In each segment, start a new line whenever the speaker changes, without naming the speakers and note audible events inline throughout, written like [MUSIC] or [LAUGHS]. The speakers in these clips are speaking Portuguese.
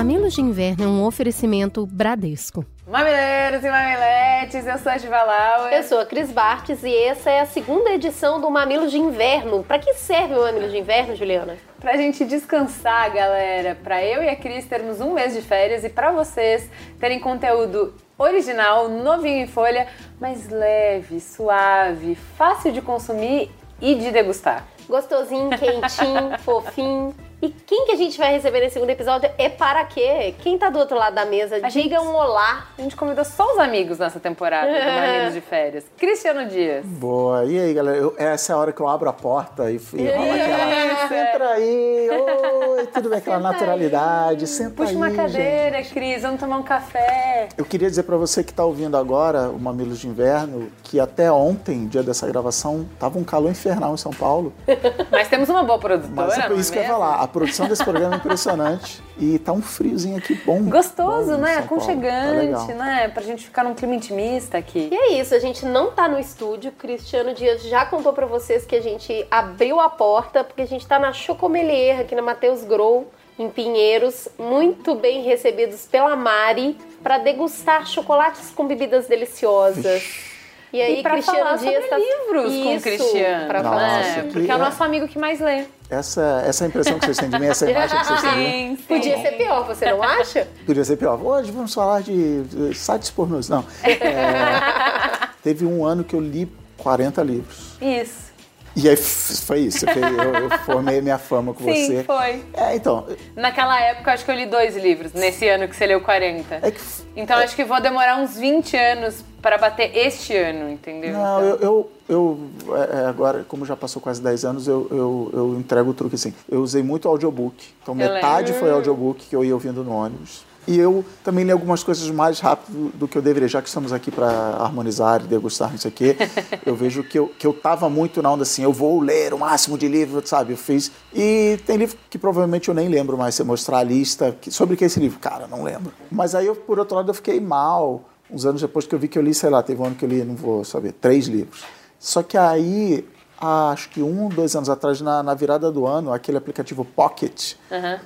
Mamilos de Inverno é um oferecimento Bradesco.
Mamileiros e mamiletes, eu sou a Diva Lauer.
Eu sou a Cris Bartes e essa é a segunda edição do Mamilos de Inverno. Para que serve o Mamilos de Inverno, Juliana?
Pra gente descansar, galera. Pra eu e a Cris termos um mês de férias e pra vocês terem conteúdo original, novinho em folha, mas leve, suave, fácil de consumir e de degustar.
Gostosinho, quentinho, [LAUGHS] fofinho. E quem que a gente vai receber nesse segundo episódio é para quê? Quem tá do outro lado da mesa?
A
Diga
gente-
um olá.
A gente convidou só os amigos nessa temporada do [LAUGHS] Mamilos de Férias. Cristiano Dias.
Boa. E aí, galera? Eu- essa é a hora que eu abro a porta e, e rola aquela. [LAUGHS] Entra aí! Oi, tudo bem? Aquela naturalidade. Senta
Puxa
aí.
uma
gente.
cadeira, Cris, vamos tomar um café.
Eu queria dizer pra você que tá ouvindo agora o Mamilos de Inverno que até ontem, dia dessa gravação, tava um calor infernal em São Paulo. [LAUGHS]
Mas temos uma boa produtora,
Mas é por isso que eu ia falar. A produção desse programa é impressionante. E tá um friozinho aqui bom.
Gostoso,
bom
né?
Tá
Aconchegante,
legal.
né? Pra gente ficar num clima intimista aqui.
E é isso, a gente não tá no estúdio. Cristiano Dias já contou pra vocês que a gente abriu a porta porque a gente tá na Chocomelier aqui na Mateus Grow, em Pinheiros, muito bem recebidos pela Mari para degustar chocolates com bebidas deliciosas. E aí,
E pra
Cristiano
falar
Dias
sobre
tá...
livros com o
Isso,
Cristiano.
Pra
Nossa,
falar
né?
que-
Porque é o
é.
nosso amigo que mais lê.
Essa, essa é impressão que vocês têm de mim, essa imagem que vocês têm de mim.
sim.
Podia ser pior, você não acha?
Podia ser pior. Hoje vamos falar de de sites pornôs. Não. É, [LAUGHS] teve um ano que eu li 40 livros.
Isso.
E aí foi isso. Eu, eu- formei minha fama com
Sim,
você.
foi.
É, então.
Naquela época, acho que eu li dois livros, nesse ano que você leu 40.
É que.
Então, acho que vou demorar uns 20 anos para bater este ano, entendeu?
Não,
Então,
eu, eu, eu é, é, agora, como já passou quase 10 anos, eu, eu, eu entrego o truque assim. Eu usei muito audiobook. Então
Eu
metade
lembro.
foi audiobook que eu ia ouvindo no ônibus. E eu também li algumas coisas mais rápido do que eu deveria, já que estamos aqui para harmonizar e degustar, não sei o quê. [LAUGHS] Eu vejo que eu, que eu tava muito na onda assim, eu vou ler o máximo de livro, sabe? Eu fiz. E tem livro que provavelmente eu nem lembro mais, você mostrar a lista. que- sobre que é esse livro? Cara, não lembro. Mas aí, eu, por outro lado, eu fiquei mal. Uns anos depois que eu vi que eu li, sei lá, teve um ano que eu li, não vou saber, três livros. Só que aí, acho que um, dois anos atrás, na, na virada do ano, aquele aplicativo Pocket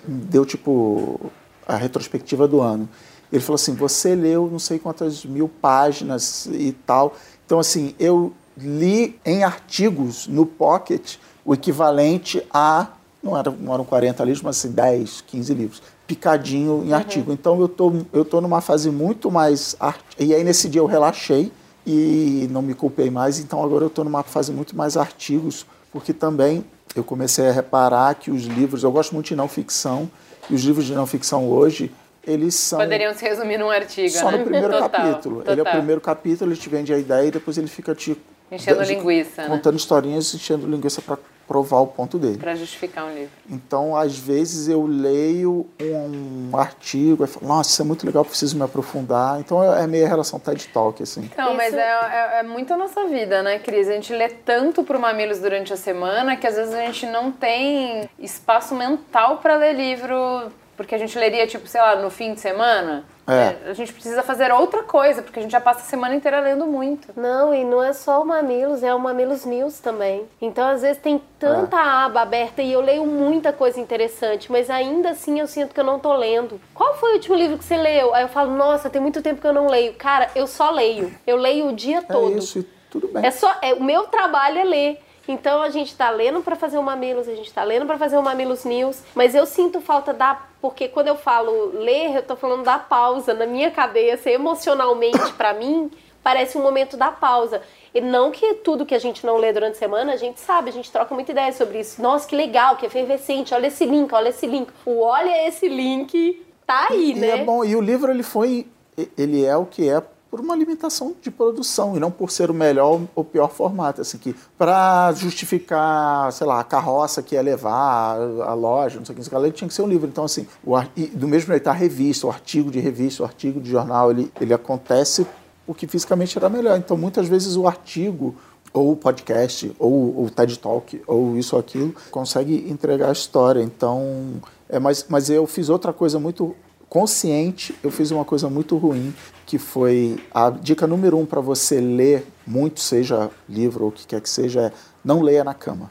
deu tipo a retrospectiva do ano. Ele falou assim: você leu não sei quantas mil páginas e tal. Então, assim, eu li em artigos no Pocket o equivalente a. Não eram, não eram 40 livros, mas assim, 10, 15 livros. Picadinho em artigo. Então eu tô, eu tô numa fase muito mais. Art... E aí nesse dia eu relaxei e não me culpei mais. Então agora eu tô numa fase muito mais artigos, porque também eu comecei a reparar que os livros. Eu gosto muito de não ficção. E os livros de não ficção hoje, eles são.
Poderiam se resumir num artigo,
Só
né?
no primeiro
Total,
capítulo. Ele é o
total.
primeiro capítulo, ele te vende a ideia e depois ele fica te.
Enchendo
de-
linguiça, né?
Contando historinhas, enchendo linguiça para provar o ponto dele.
Pra justificar um livro.
Então, às vezes, eu leio um artigo e falo, nossa, isso é muito legal, preciso me aprofundar. Então, é meio a relação TED Talk, assim.
Então, mas
Isso-
é, é, é muito a nossa vida, né, Cris? A gente lê tanto pro Mamilos durante a semana que às vezes a gente não tem espaço mental pra ler livro, porque a gente leria, tipo, sei lá, no fim de semana.
É.
A gente precisa fazer outra coisa, porque a gente já passa a semana inteira lendo muito.
Não, e não é só o Mamilos, é o Mamilos News também. Então, às vezes, tem tanta aba aberta e eu leio muita coisa interessante, mas ainda assim eu sinto que eu não tô lendo. Qual foi o último livro que você leu? Aí eu falo, nossa, tem muito tempo que eu não leio. Cara, eu só leio. Eu leio o dia todo.
É isso, e tudo bem.
É só, é, o meu trabalho é ler. Então a gente tá lendo pra fazer o Mamilos, a gente tá lendo pra fazer o Mamilos News, mas eu sinto falta da porque quando eu falo ler, eu tô falando da pausa na minha cabeça, emocionalmente pra mim, parece um momento da pausa. E não que tudo que a gente não lê durante a semana, a gente sabe, a gente troca muita ideia sobre isso. Nossa, que legal, que efervescente, olha esse link, olha esse link. O olha esse link tá aí,
E
né?
é bom, e o livro ele foi, ele é o que é por uma limitação de produção e não por ser o melhor ou pior formato, assim que para justificar, sei lá, a carroça que ia levar a loja, não sei o que, não o que, tinha que ser um livro. Então assim, o, do mesmo jeito a revista, o artigo de revista, o artigo de jornal, ele, ele acontece porque fisicamente era melhor. Então muitas vezes o artigo ou o podcast, ou o TED Talk, ou isso ou aquilo, consegue entregar a história. Então, É, mas, mas eu fiz outra coisa muito consciente, eu fiz uma coisa muito ruim, que foi a dica número um para você ler muito, seja livro ou o que quer que seja, é não leia na cama.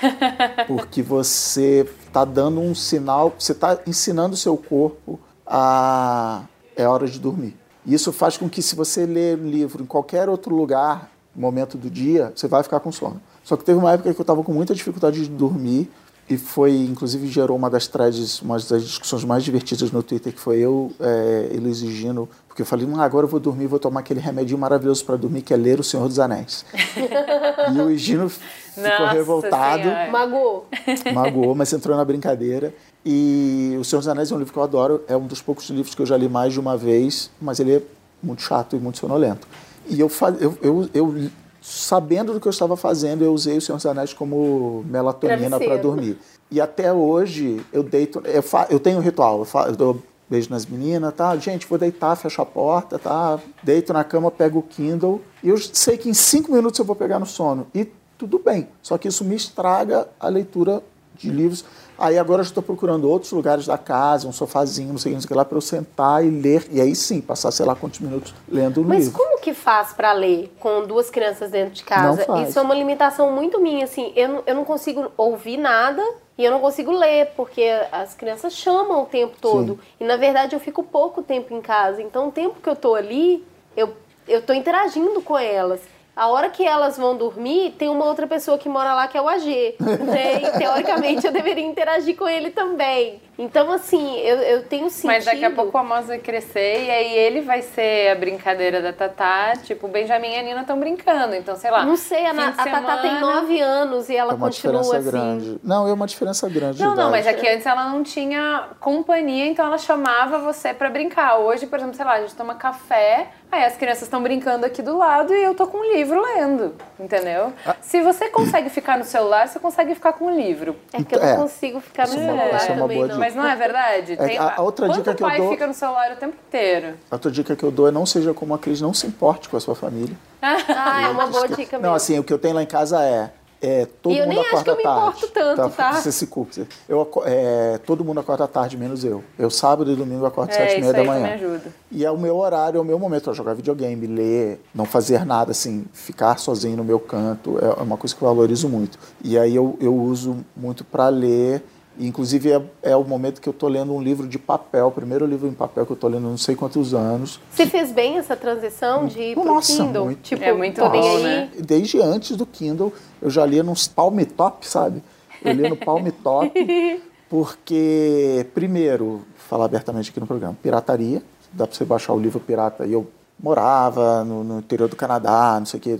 [LAUGHS] Porque você está dando um sinal, você está ensinando o seu corpo a é hora de dormir. Isso faz com que se você ler um livro em qualquer outro lugar, momento do dia, você vai ficar com sono. Só que teve uma época que eu estava com muita dificuldade de dormir e foi, inclusive, gerou uma das threads, uma das discussões mais divertidas no Twitter, que foi eu é, e Luiz e Gino, porque eu falei, hum, agora eu vou dormir, vou tomar aquele remedinho maravilhoso para dormir, que é ler O Senhor dos Anéis. [LAUGHS] e o Gino ficou
Nossa
revoltado,
Senhora.
Magoou.
magoou, mas entrou na brincadeira. E O Senhor dos Anéis é um livro que eu adoro, é um dos poucos livros que eu já li mais de uma vez, mas ele é muito chato e muito sonolento. E eu, fa- eu, eu, eu sabendo do que eu estava fazendo, eu usei o Senhor dos Anéis como melatonina para dormir. E até hoje eu deito, eu, fa, eu tenho um ritual, eu, fa, eu dou beijo nas meninas, tá? Gente, vou deitar, fecho a porta, tá? Deito na cama, pego o Kindle e eu sei que em cinco minutos eu vou pegar no sono. E tudo bem, só que isso me estraga a leitura de livros. Aí agora eu estou procurando outros lugares da casa, um sofazinho, não sei o que, não sei o que lá, para eu sentar e ler. E aí sim, passar sei lá quantos minutos lendo o
Mas
livro.
como que faz pra ler com duas crianças dentro de casa?
Não faz.
Isso é uma limitação muito minha, assim. Eu não, eu não consigo ouvir nada e eu não consigo ler, porque as crianças chamam o tempo todo.
Sim.
E na verdade eu fico pouco tempo em casa. Então o tempo que eu tô ali, eu, eu tô interagindo com elas. A hora que elas vão dormir, tem uma outra pessoa que mora lá que é o AG. Né? E teoricamente eu deveria interagir com ele também. Então, assim, eu, eu tenho sentido.
Mas daqui a pouco o Amos vai crescer e aí ele vai ser a brincadeira da Tatá. Tipo, o Benjamin e a Nina estão brincando. Então, sei lá.
Não sei, a, a Tatá tem
semana-
nove anos e ela
É uma
continua
diferença
assim.
grande. Não, é uma diferença grande.
Não,
de
não, mas
idade.
é que antes ela não tinha companhia, então ela chamava você pra brincar. Hoje, por exemplo, sei lá, a gente toma café, aí as crianças estão brincando aqui do lado e eu tô com um livro lendo, entendeu?
Ah.
Se você consegue ficar no celular, você consegue ficar com o livro.
É que eu não
É.
consigo ficar no
Isso é
celular
é uma
também,
boa
não.
dica.
Mas não é verdade?
É, a- a outra
Quanto
dica que eu
pai
dou-
fica no celular o tempo inteiro?
A outra dica que eu dou é não seja como a Cris, não se importe com a sua família.
Ah, é uma boa dica mesmo.
Não, assim, o que eu tenho lá em casa é. É todo
E eu
mundo
nem acho que eu me
tarde.
importo tanto, tá?
Você se culpa. Eu, é, todo mundo acorda tarde, menos eu. Eu sábado e domingo acordo
É,
sete e meia da manhã.
me ajuda.
E é o meu horário, é o meu momento para jogar videogame, ler, não fazer nada, assim, ficar sozinho no meu canto. É uma coisa que eu valorizo muito. E aí eu, eu uso muito para ler. Inclusive é, é o momento que eu estou lendo um livro de papel, o primeiro livro em papel que eu estou lendo não sei quantos anos.
Você fez bem essa transição de ir pro
Nossa,
Kindle?
muito.
Tipo,
É muito bom,
aí.
né?
Desde antes do Kindle, eu já lia nos Palm Top, sabe? Eu lia no Palm Top, [LAUGHS] porque, primeiro, falar abertamente aqui no programa, pirataria, dá para você baixar o livro pirata, e eu morava no, no interior do Canadá, não sei o que,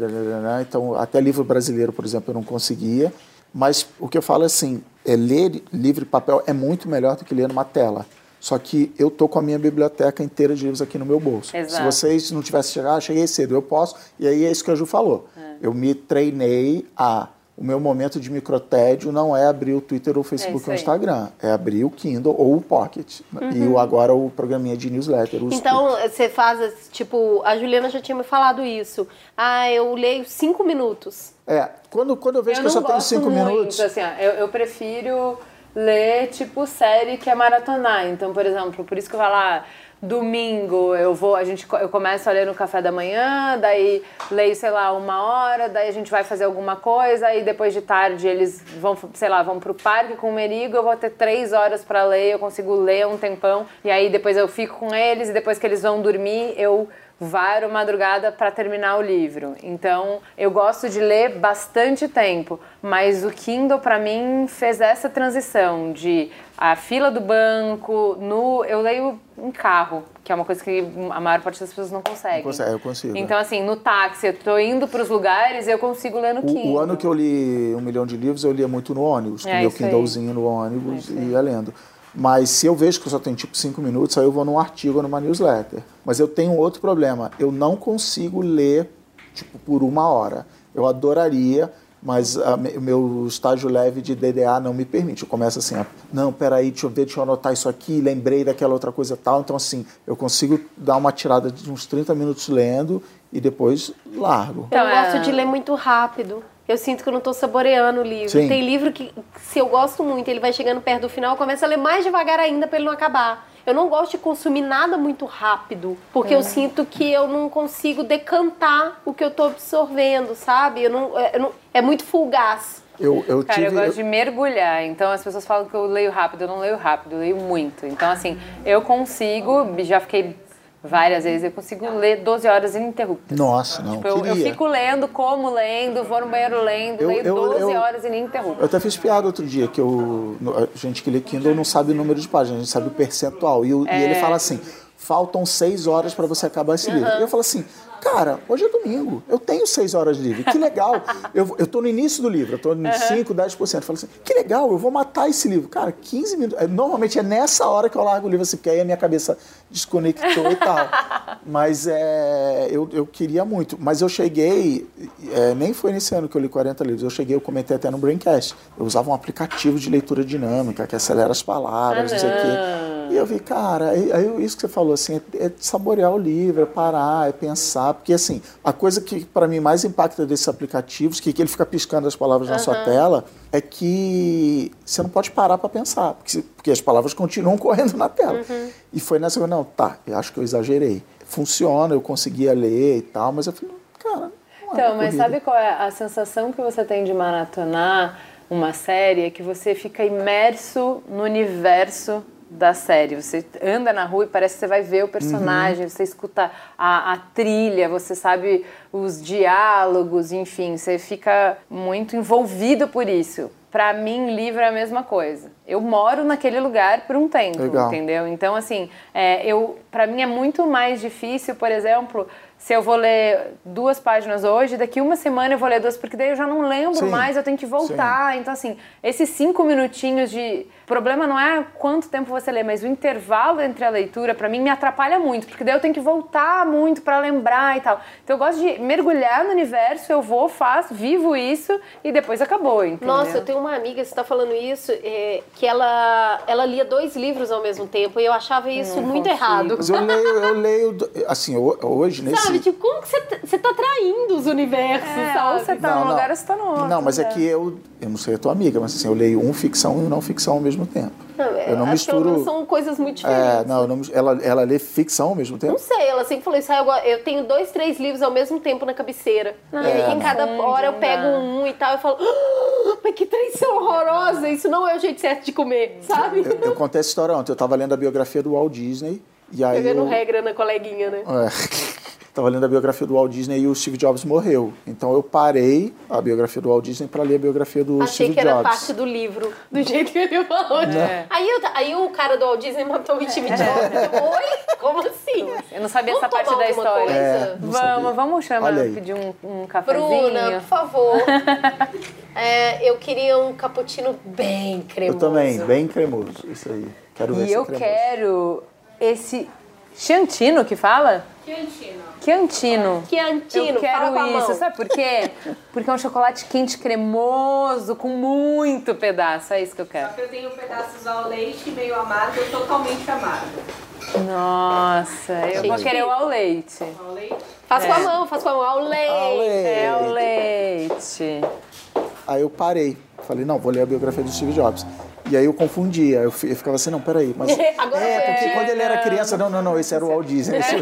então até livro brasileiro, por exemplo, eu não conseguia, mas o que eu falo é assim, é ler livro em papel é muito melhor do que ler numa tela. Só que eu tô com a minha biblioteca inteira de livros aqui no meu bolso.
Exato.
Se vocês não tivessem chegado, ah, cheguei cedo, eu posso. E aí é isso que a Ju falou. Eu me treinei a. O meu momento de microtédio não é abrir o Twitter ou o Facebook
isso
ou o. Instagram. É abrir o Kindle ou o Pocket. E o, agora o programinha de newsletter.
Então, você faz, tipo, a Juliana já tinha me falado isso. Ah, eu leio cinco minutos.
É, quando, quando eu vejo
Eu
que eu só tenho cinco
muito,
minutos.
assim, eu, eu prefiro ler, tipo, série que é maratonar. Então, por exemplo, por isso que eu falo, ah, domingo eu vou, a gente, eu começo a ler no café da manhã, daí leio, sei lá, uma hora, daí a gente vai fazer alguma coisa, aí depois de tarde eles vão, sei lá, vão pro parque com o Merigo, eu vou ter três horas pra ler, eu consigo ler um tempão, e aí depois eu fico com eles, e depois que eles vão dormir, eu varo madrugada para terminar o livro. Então, eu gosto de ler bastante tempo, mas o Kindle para mim fez essa transição de a fila do banco, no eu leio em carro, que é uma coisa que a maior parte das pessoas não consegue.
Consegue, eu consigo.
Então, assim, no táxi, eu tô indo para os lugares, eu consigo ler no Kindle.
O, o ano que eu li um milhão de livros, eu lia muito no ônibus, com
É
meu
isso aí.
Kindlezinho no ônibus
É
e ia lendo. Mas se eu vejo que eu só tenho tipo cinco minutos, aí eu vou num artigo ou numa newsletter. Mas eu tenho outro problema. Eu não consigo ler tipo por uma hora. Eu adoraria, mas o meu estágio leve de DDA não me permite. Eu começo assim, ó, não, peraí, deixa eu ver, deixa eu anotar isso aqui, lembrei daquela outra coisa tal. Então, assim, eu consigo dar uma tirada de uns 30 minutos lendo e depois largo.
Então,
eu
é-
gosto de ler muito rápido. Eu sinto que eu não tô saboreando o livro.
Sim.
Tem livro que, se eu gosto muito, ele vai chegando perto do final, eu começo a ler mais devagar ainda pra ele não acabar. Eu não gosto de consumir nada muito rápido, porque eu sinto que eu não consigo decantar o que eu tô absorvendo, sabe? Eu não, eu não- é muito fugaz.
Eu, eu
Cara,
tive.
eu gosto de mergulhar. Então as pessoas falam que eu leio rápido. Eu não leio rápido, eu leio muito. Então, assim, eu consigo, já fiquei várias vezes, eu consigo ler 12 horas ininterruptas.
Nossa, não.
Tipo, eu, eu fico lendo, como lendo, vou no banheiro lendo,
Eu-
leio
eu-
12
eu-
horas
Eu
ininterruptas.
até fiz piada outro dia, que eu, a gente que lê Kindle não sabe o número de páginas, a gente sabe o percentual. E, o- e
É.
ele fala assim: faltam seis horas para você acabar esse livro. E eu falo assim. Cara, hoje é domingo, eu tenho seis horas de livro, que legal. [LAUGHS] Eu, eu tô no início do livro, eu tô em 5, 10%. Eu falo assim, que legal, eu vou matar esse livro. Cara, 15 minutos. é, Normalmente é nessa hora que eu largo o livro, assim, porque aí a minha cabeça desconectou e tal. [LAUGHS] Mas é, eu, eu queria muito. Mas eu cheguei, é, nem foi nesse ano que eu li 40 livros, eu cheguei, eu comentei até no Braincast. Eu usava um aplicativo de leitura dinâmica que acelera as palavras, não sei o quê. E eu vi, cara, aí, aí isso que você falou, assim, é, é saborear o livro, é parar, é pensar. Porque, assim, a coisa que para mim mais impacta desses aplicativos, que, que ele fica piscando as palavras na sua tela, é que você não pode parar para pensar, porque, porque as palavras continuam [LAUGHS] correndo na tela. E foi nessa, eu, não, tá, eu acho que eu exagerei. Funciona, eu conseguia ler e tal, mas eu falei, cara, não é
Então, mas
corrida.
sabe qual é a sensação que você tem de maratonar uma série? É que você fica imerso no universo da série. Você anda na rua e parece que você vai ver o personagem, você escuta a, a trilha, você sabe os diálogos, enfim, você fica muito envolvido por isso. Pra mim, livro é a mesma coisa. Eu moro naquele lugar por um tempo,
Legal.
entendeu? Então, assim, é, eu, para mim é muito mais difícil, por exemplo, se eu vou ler duas páginas hoje, daqui uma semana eu vou ler duas, porque daí eu já não lembro
Sim.
mais, eu tenho que voltar. Então, assim, esses cinco minutinhos de. O problema não é quanto tempo você lê, mas o intervalo entre a leitura, pra mim, me atrapalha muito, porque daí eu tenho que voltar muito pra lembrar e tal. Então, eu gosto de mergulhar no universo, eu vou, faço, vivo isso e depois acabou, entendeu?
Nossa, eu tenho uma amiga, você tá falando isso, é, que ela, ela lia dois livros ao mesmo tempo e eu achava isso
Não
muito
consigo.
errado.
Mas eu leio, eu leio, assim, ho- hoje, nesse...
Sabe, tipo, como que você, tá- tá traindo os universos,
É, ou
sabe?
você tá num lugar ou você tá no outro.
Não, mas é
né?
que eu, eu não sei a tua amiga, mas assim, eu leio um ficção e um não ficção ao mesmo tempo.
Não, é,
eu não
acho que pelo
misturo.
menos são coisas muito diferentes.
É, não, eu não ela, ela lê ficção ao mesmo tempo?
Não sei, ela sempre falou isso. "Ah, eu, eu tenho dois, três livros ao mesmo tempo na cabeceira. e aí,
É,
em cada
não.
hora, eu
Não
pego um e tal. Eu falo, "Ah, mas que traição horrorosa! Isso não é o jeito certo de comer, sabe?
Eu, eu contei essa história ontem. Eu tava lendo a biografia do Walt Disney. E aí.
Pegando
eu,
regra na coleguinha, né?
É. Tava lendo a biografia do Walt Disney e o Steve Jobs morreu. Então eu parei a biografia do Walt Disney para ler a biografia do
Achei
Steve
que era
Jobs.
parte do livro, do jeito que ele falou.
É.
Aí, eu- aí o cara do Walt Disney matou o Steve Jobs. Eu, Oi? Como assim?
Eu não sabia
Vamos
essa parte da história.
É, sabia.
Vamos, vamos chamar, pedir um, um cafezinho.
Bruna, por favor. [LAUGHS] É, eu queria um cappuccino bem cremoso.
Eu também, bem cremoso. Isso aí. Quero ver
E
se é
eu
cremoso.
quero esse Chiantino que fala? Chiantino.
Chiantino,
Eu
fala com a
quero
mão.
isso, sabe por quê? Porque é um chocolate quente cremoso, com muito pedaço. É isso que eu quero.
Eu tenho pedaços ao leite meio amargo totalmente amargo.
Nossa, eu vou
Gente.
querer o ao leite.
Ao leite.
Faz com a mão, faz com a mão. Ao leite.
Ao leite.
É o leite.
Aí eu parei. Falei, não, vou ler a biografia do Steve Jobs. E aí eu confundia. Eu, eu ficava assim, não, peraí. Mas, [LAUGHS]
Agora
é, porque
é,
quando ele era criança, não, não, não, esse era o Walt Disney. [LAUGHS] Esse...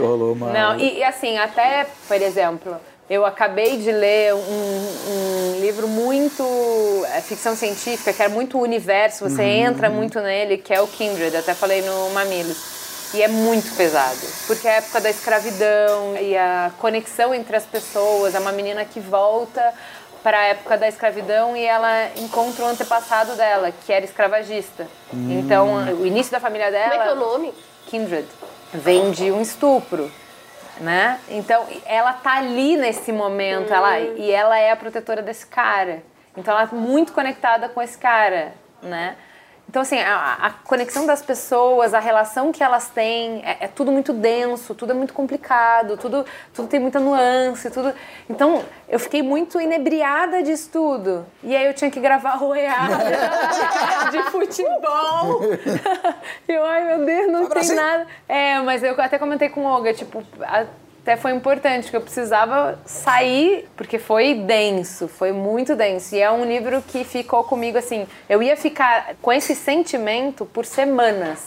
Rolou uma...
Não, e, e assim, até, por exemplo, eu acabei de ler um, um livro muito é, ficção científica, que é muito universo, você entra muito nele, que é o Kindred, até falei no Mamilos. E é muito pesado, porque é a época da escravidão e a conexão entre as pessoas, é uma menina que volta para a época da escravidão e ela encontra o antepassado dela, que era escravagista. Então, o início da família dela...
Como é que é o nome?
Kindred. Vem de um estupro, né? Então, ela tá ali nesse momento, ela, e ela é a protetora desse cara. Então, ela é muito conectada com esse cara, né? Então, assim, a, a conexão das pessoas, a relação que elas têm, é, é tudo muito denso, tudo é muito complicado, tudo, tudo tem muita nuance, tudo... Então, eu fiquei muito inebriada disso tudo. E aí eu tinha que gravar o EA [LAUGHS] de futebol. [LAUGHS] E eu, ai meu Deus, não tem nada. É, mas eu até comentei com o Olga, tipo, a- até foi importante, porque eu precisava sair, porque foi denso, foi muito denso. E é um livro que ficou comigo assim. Eu ia ficar com esse sentimento por semanas.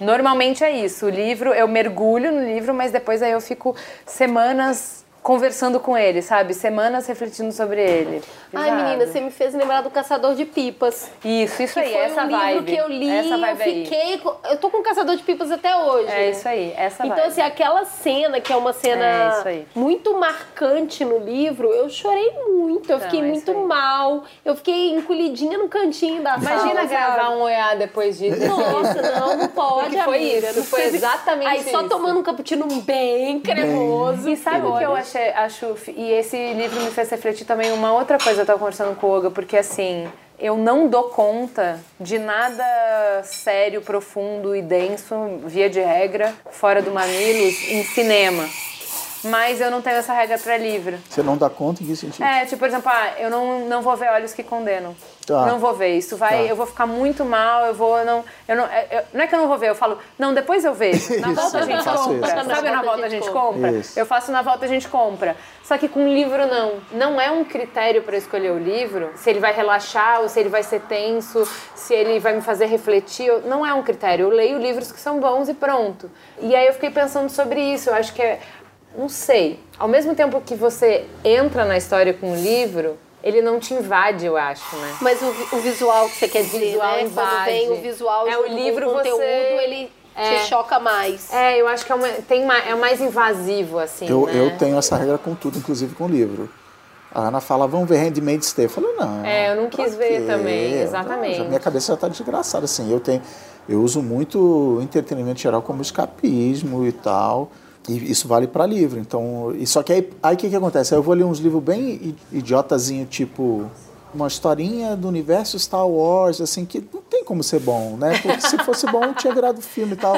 Normalmente é isso. O livro, eu mergulho no livro, mas depois aí eu fico semanas conversando com ele, sabe? Semanas refletindo sobre ele.
Ai, menina, você me fez lembrar do Caçador de Pipas.
Isso, isso aí, essa
um livro
vibe.
que eu li
essa
eu fiquei. com- Eu tô com o Caçador de Pipas até hoje.
É isso aí, essa
Então,
vibe.
assim, aquela cena, que é uma
É
cena
aí.
muito marcante no livro, eu chorei muito, eu
Então,
fiquei
é
muito mal, eu fiquei encolhidinha no cantinho da
Imagina
sala.
gravar
sabe?
um OEA depois disso.
Nossa, não, não [LAUGHS] pode,
Porque foi isso,
não
foi exatamente
Aí só
isso.
tomando um cappuccino bem cremoso.
E sabe o que eu achei, acho, e esse livro me fez refletir também uma outra coisa, eu tava conversando com o Olga, porque assim, eu não dou conta de nada sério, profundo e denso, via de regra, fora do Mamilos, em cinema. Mas eu não tenho essa regra pra livro.
Você não dá conta em que sentido?
É, tipo, por exemplo, ah, eu não, não vou ver Olhos que Condenam.
Tá.
Não vou ver. Isso vai,
Tá.
eu vou ficar muito mal, eu vou, não, eu não, é, eu- não é que eu não vou ver, eu falo, não, depois eu vejo. [LAUGHS] Na
Isso,
volta a
eu
gente
faço
compra.
isso.
Sabe
Na
na
volta
a gente compra?
Isso.
Eu faço na volta a gente compra. Só que com livro não. Não é um critério para escolher o livro, se ele vai relaxar ou se ele vai ser tenso, se ele vai me fazer refletir. Não é um critério. Eu leio livros que são bons e pronto. E aí eu fiquei pensando sobre isso. Eu acho que é. Não sei. Ao mesmo tempo que você entra na história com o livro, ele não te invade, eu acho, né?
Mas o, o visual que você quer dizer,
visual
né?
invade.
Quando vem o visual
É, o livro
o conteúdo,
você-
ele
É.
te choca mais.
É, eu acho que é, uma, tem ma- é mais invasivo, assim.
Eu,
né?
eu tenho essa regra com tudo, inclusive com livro. A Ana fala, vamos ver Handmaid's Tale. Eu falei, não.
É, eu não quis ver
quê?
também,
Não,
exatamente.
já- minha cabeça já tá desgraçada, assim. Eu tenho... Eu uso muito entretenimento geral como escapismo e tal. E isso vale para livro. Então, e só que aí o que, que acontece? Aí eu vou ler uns livros bem idiotazinho, tipo uma historinha do universo Star Wars, assim, que não tem como ser bom, né? Porque se fosse bom, tinha virado filme e tal.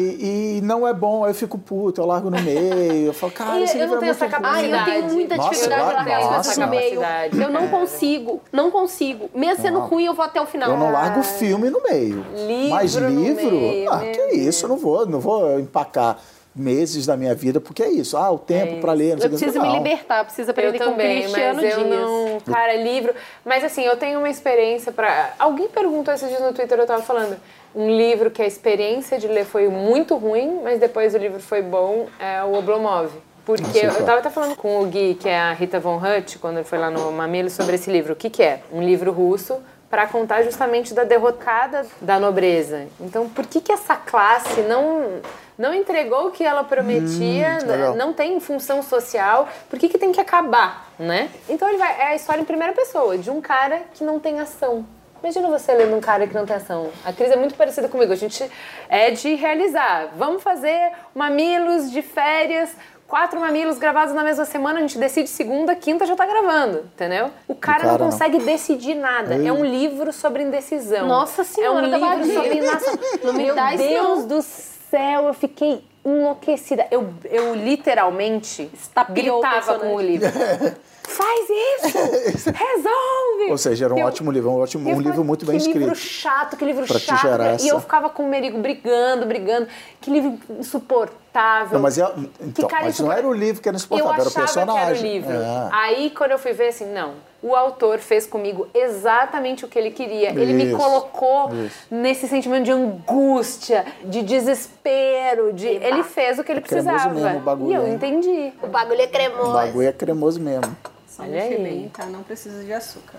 E, e não é bom, aí eu fico puto, eu largo no meio, eu falo, cara,
E
esse
eu não
é
tenho essa
ruim.
Ai, eu tenho muita
Nossa,
dificuldade
eu-
de largar
nossa.
no meio.
Capacidade,
Eu não
cara.
consigo, não consigo. Mesmo sendo
Não.
ruim, eu vou até o final.
Eu não largo filme no meio.
Livro
Mas
no
livro,
meio,
ah, que é isso, eu não vou, não vou empacar meses da minha vida, porque é isso. Ah, o tempo para ler, não sei
Eu
o que.
preciso me
Não.
libertar, preciso
Eu
aprender com o
também,
Cristiano
mas eu
Dias.
não. Cara, livro. Mas assim, eu tenho uma experiência pra. Alguém perguntou esses dias no Twitter, eu tava falando. Um livro que a experiência de ler foi muito ruim, mas depois o livro foi bom, é o Oblomov. Porque eu,
qual.
eu tava até falando com o Gui, que é a Rita Von Hutt, quando ele foi lá no Mamilo, sobre esse livro. O que, que é? Um livro russo para contar justamente da derrocada da nobreza. Então, por que, que essa classe não, não entregou o que ela prometia,
Hum, legal.
não tem função social, por que, que tem que acabar, né? Então ele vai, é a história em primeira pessoa, de um cara que não tem ação. Imagina você lendo um cara que não tem ação. A Cris é muito parecida comigo, a gente é de realizar. Vamos fazer mamilos de férias, quatro mamilos gravados na mesma semana, a gente decide segunda, quinta já tá gravando, entendeu? O cara,
cara
não
não.
consegue decidir nada.
Ei.
É um livro sobre indecisão.
Nossa Senhora
é um
da
livro
Bahia.
sobre inação. [LAUGHS]
Não me
Meu Deus
não.
do céu, eu fiquei enlouquecida. Eu, eu literalmente
Estapeou o
gritava com o livro. [LAUGHS] Faz isso! [LAUGHS] Resolve!
Ou seja, era um
Eu-
ótimo livro, um, ótimo,
eu
um livro muito bem
que
escrito.
livro chato, que livro
Pra te
chato.
gerar
E eu
essa-
ficava com o Merigo brigando, brigando. Que livro insuportável.
Não, mas, é,
Que
então,
cara
mas não era o livro que era
eu
insuportável, era o personagem.
que era o livro.
É.
Aí, quando eu fui ver, assim, não. O autor fez comigo exatamente o que ele queria. Ele me
Isso,
colocou
isso.
nesse sentimento de angústia, de desespero. De... Ele fez o que ele
cremoso
precisava.
mesmo o bagulho,
e eu
hein?
entendi.
O bagulho é
O
cremoso.
bagulho é cremoso mesmo.
Só
Olha
mexer
aí.
bem, tá? Não precisa de açúcar.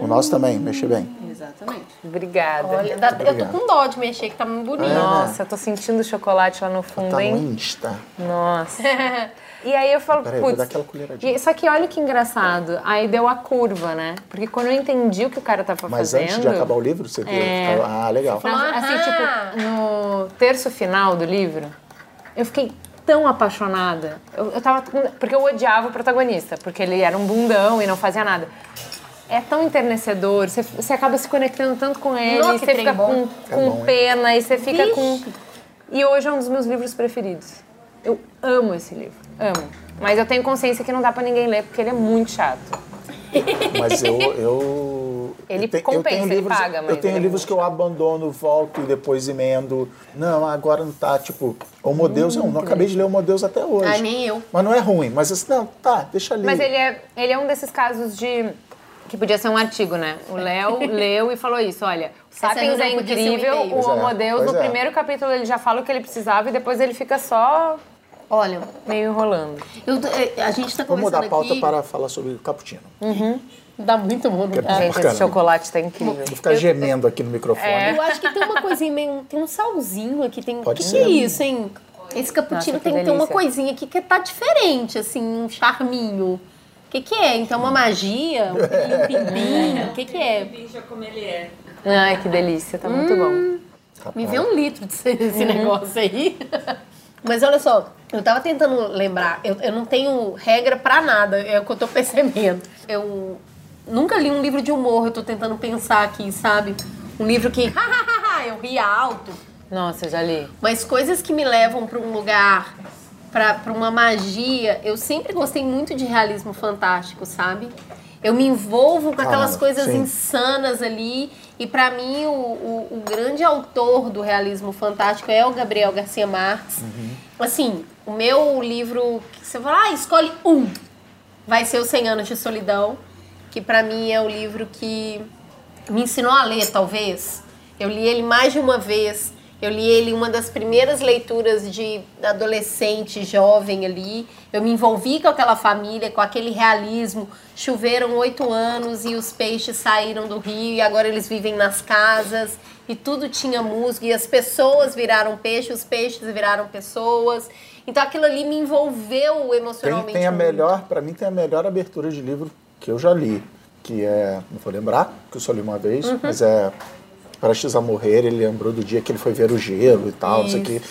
O nosso também, mexe bem.
Exatamente.
Obrigada.
Olha, dá- eu tô com dó de mexer, que tá muito bonito.
Nossa, eu tô sentindo o chocolate lá no fundo,
Tá no
hein?
Insta.
Nossa. [LAUGHS] E aí eu falo,
Peraí, eu vou
putz.
dar aquela colheradinha.
e- Só que olha que engraçado. Aí deu a curva, né? Porque quando eu entendi o que o cara tava
Mas
fazendo.
antes de acabar o livro, você viu?
É.
Ah, legal.
Não, assim, tipo, no terço final do livro, eu fiquei tão apaixonada. Eu, eu tava. com- Porque eu odiava o protagonista, porque ele era um bundão e não fazia nada. É tão enternecedor, você, você acaba se conectando tanto com ele,
Nossa,
você fica
bom.
com,
É
com
bom, hein?
pena e você fica
Vixe.
com. E hoje é um dos meus livros preferidos. Eu amo esse livro, amo. Mas eu tenho consciência que não dá pra ninguém ler, porque ele é muito chato.
Mas eu, eu,
Ele
Eu te- eu
compensa,
tenho
ele
livros,
paga, mas
Eu tenho
ele-
livros que eu abandono, volto e depois emendo. Não, agora não tá, tipo, Homo Deus, eu não acabei de ler Homo Deus até hoje.
Ah, nem eu.
Mas não é ruim, mas assim, não, tá, deixa ali.
Mas ele é, ele é um desses casos de. que podia ser um artigo, né? O Léo [LAUGHS] leu e falou isso: olha, o Sapiens é
um
incrível, o
é,
Homo Deus,
pois
no
é.
primeiro capítulo ele já fala o que ele precisava e depois ele fica só
Olha,
meio enrolando.
eu é, a gente tá
Vou mudar
conversando
a pauta
aqui...
para falar sobre o cappuccino.
Dá muito bom, não dá?
Gente, esse chocolate tá incrível.
Vou ficar gemendo aqui no microfone.
É.
Eu acho que tem uma coisinha meio. Tem um salzinho aqui. Tem...
Pode
que
ser.
que é isso, hein? Esse cappuccino
Nossa,
tem que ter uma coisinha aqui que tá diferente, assim, um charminho. O que, que é? Então, uma magia? Um pimpinho? O que, que é?
Como ele é.
Ai, que delícia, tá muito bom.
Me vê um litro desse desse negócio aí. [LAUGHS] Mas olha só, eu tava tentando lembrar, eu, eu não tenho regra pra nada, é o que eu tô percebendo. Eu nunca li um livro de humor, eu tô tentando pensar aqui, sabe? Um livro que, [LAUGHS] eu ria alto.
Nossa, eu já li.
Mas coisas que me levam pra um lugar, pra pra uma magia, eu sempre gostei muito de realismo fantástico, sabe? Eu me envolvo com aquelas
Ah,
coisas
sim.
insanas ali. E pra mim, o, o, o grande autor do realismo fantástico é o Gabriel Garcia Marques. Assim, o meu livro, que você fala, ah, escolhe um. Vai ser o 100 Anos de Solidão, que pra mim é o livro que me ensinou a ler, talvez. Eu li ele mais de uma vez. Eu li ele uma das primeiras leituras de adolescente, jovem ali. Eu me envolvi com aquela família, com aquele realismo. Choveram oito anos e os peixes saíram do rio e agora eles vivem nas casas. E tudo tinha música. E as pessoas viraram peixes, os peixes viraram pessoas. Então aquilo ali me envolveu
Tem,
emocionalmente.
tem a
muito.
melhor, pra mim tem a melhor abertura de livro que eu já li, que é, não vou lembrar, que eu só li uma vez,
Uhum.
mas é Prestes a Morrer, ele lembrou do dia que ele foi ver o gelo e tal, não sei o quê.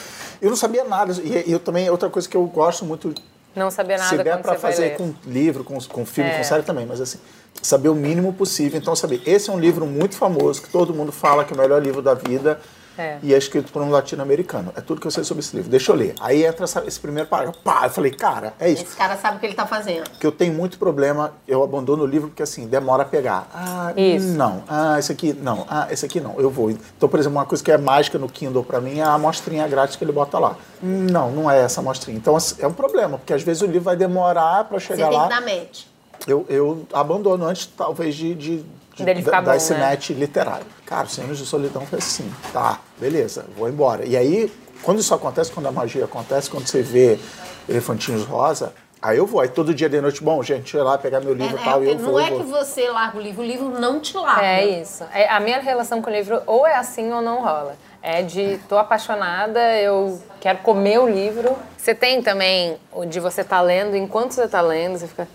Eu não sabia nada, e eu também, outra coisa que eu gosto muito,
Não saber nada
se der
vai
fazer com livro, com, com filme,
É.
com série também, mas assim, saber o mínimo possível. Então, saber, esse é um livro muito famoso, que todo mundo fala que é o melhor livro da vida,
É.
e é escrito por um latino-americano. É tudo que eu sei sobre esse livro. Deixa eu ler. Aí entra essa- esse primeiro parágrafo, pá, eu falei, cara, é isso.
Esse cara sabe o que ele tá fazendo.
que eu tenho muito problema, eu abandono o livro porque assim, demora a pegar. Ah,
Isso.
não. Ah, esse aqui não. Ah, esse aqui não. Eu vou. Então, por exemplo, uma coisa que é mágica no Kindle pra mim é a amostrinha grátis que ele bota lá. Não, não é essa amostrinha. Então, assim, é um problema, porque às vezes o livro vai demorar pra
Você
chegar
tem
lá.
dar match.
Eu, eu abandono antes, talvez, de, de, de
Dele ficar
dar
bom,
esse
né?
match literário. Cara, Senhores de Solidão foi assim. Tá, beleza, vou embora. E aí, quando isso acontece, quando a magia acontece, quando você vê elefantinhos rosa, aí eu vou. Aí todo dia de noite, bom, gente, deixa eu ir lá pegar meu livro e tal, e eu
não
vou.
é
eu
que
vou.
você larga o livro, o livro não te larga.
É isso. É, a minha relação com o livro ou é assim ou não rola. É de tô apaixonada, eu quero comer o livro. Você tem também o de você tá lendo, enquanto você tá lendo, você fica.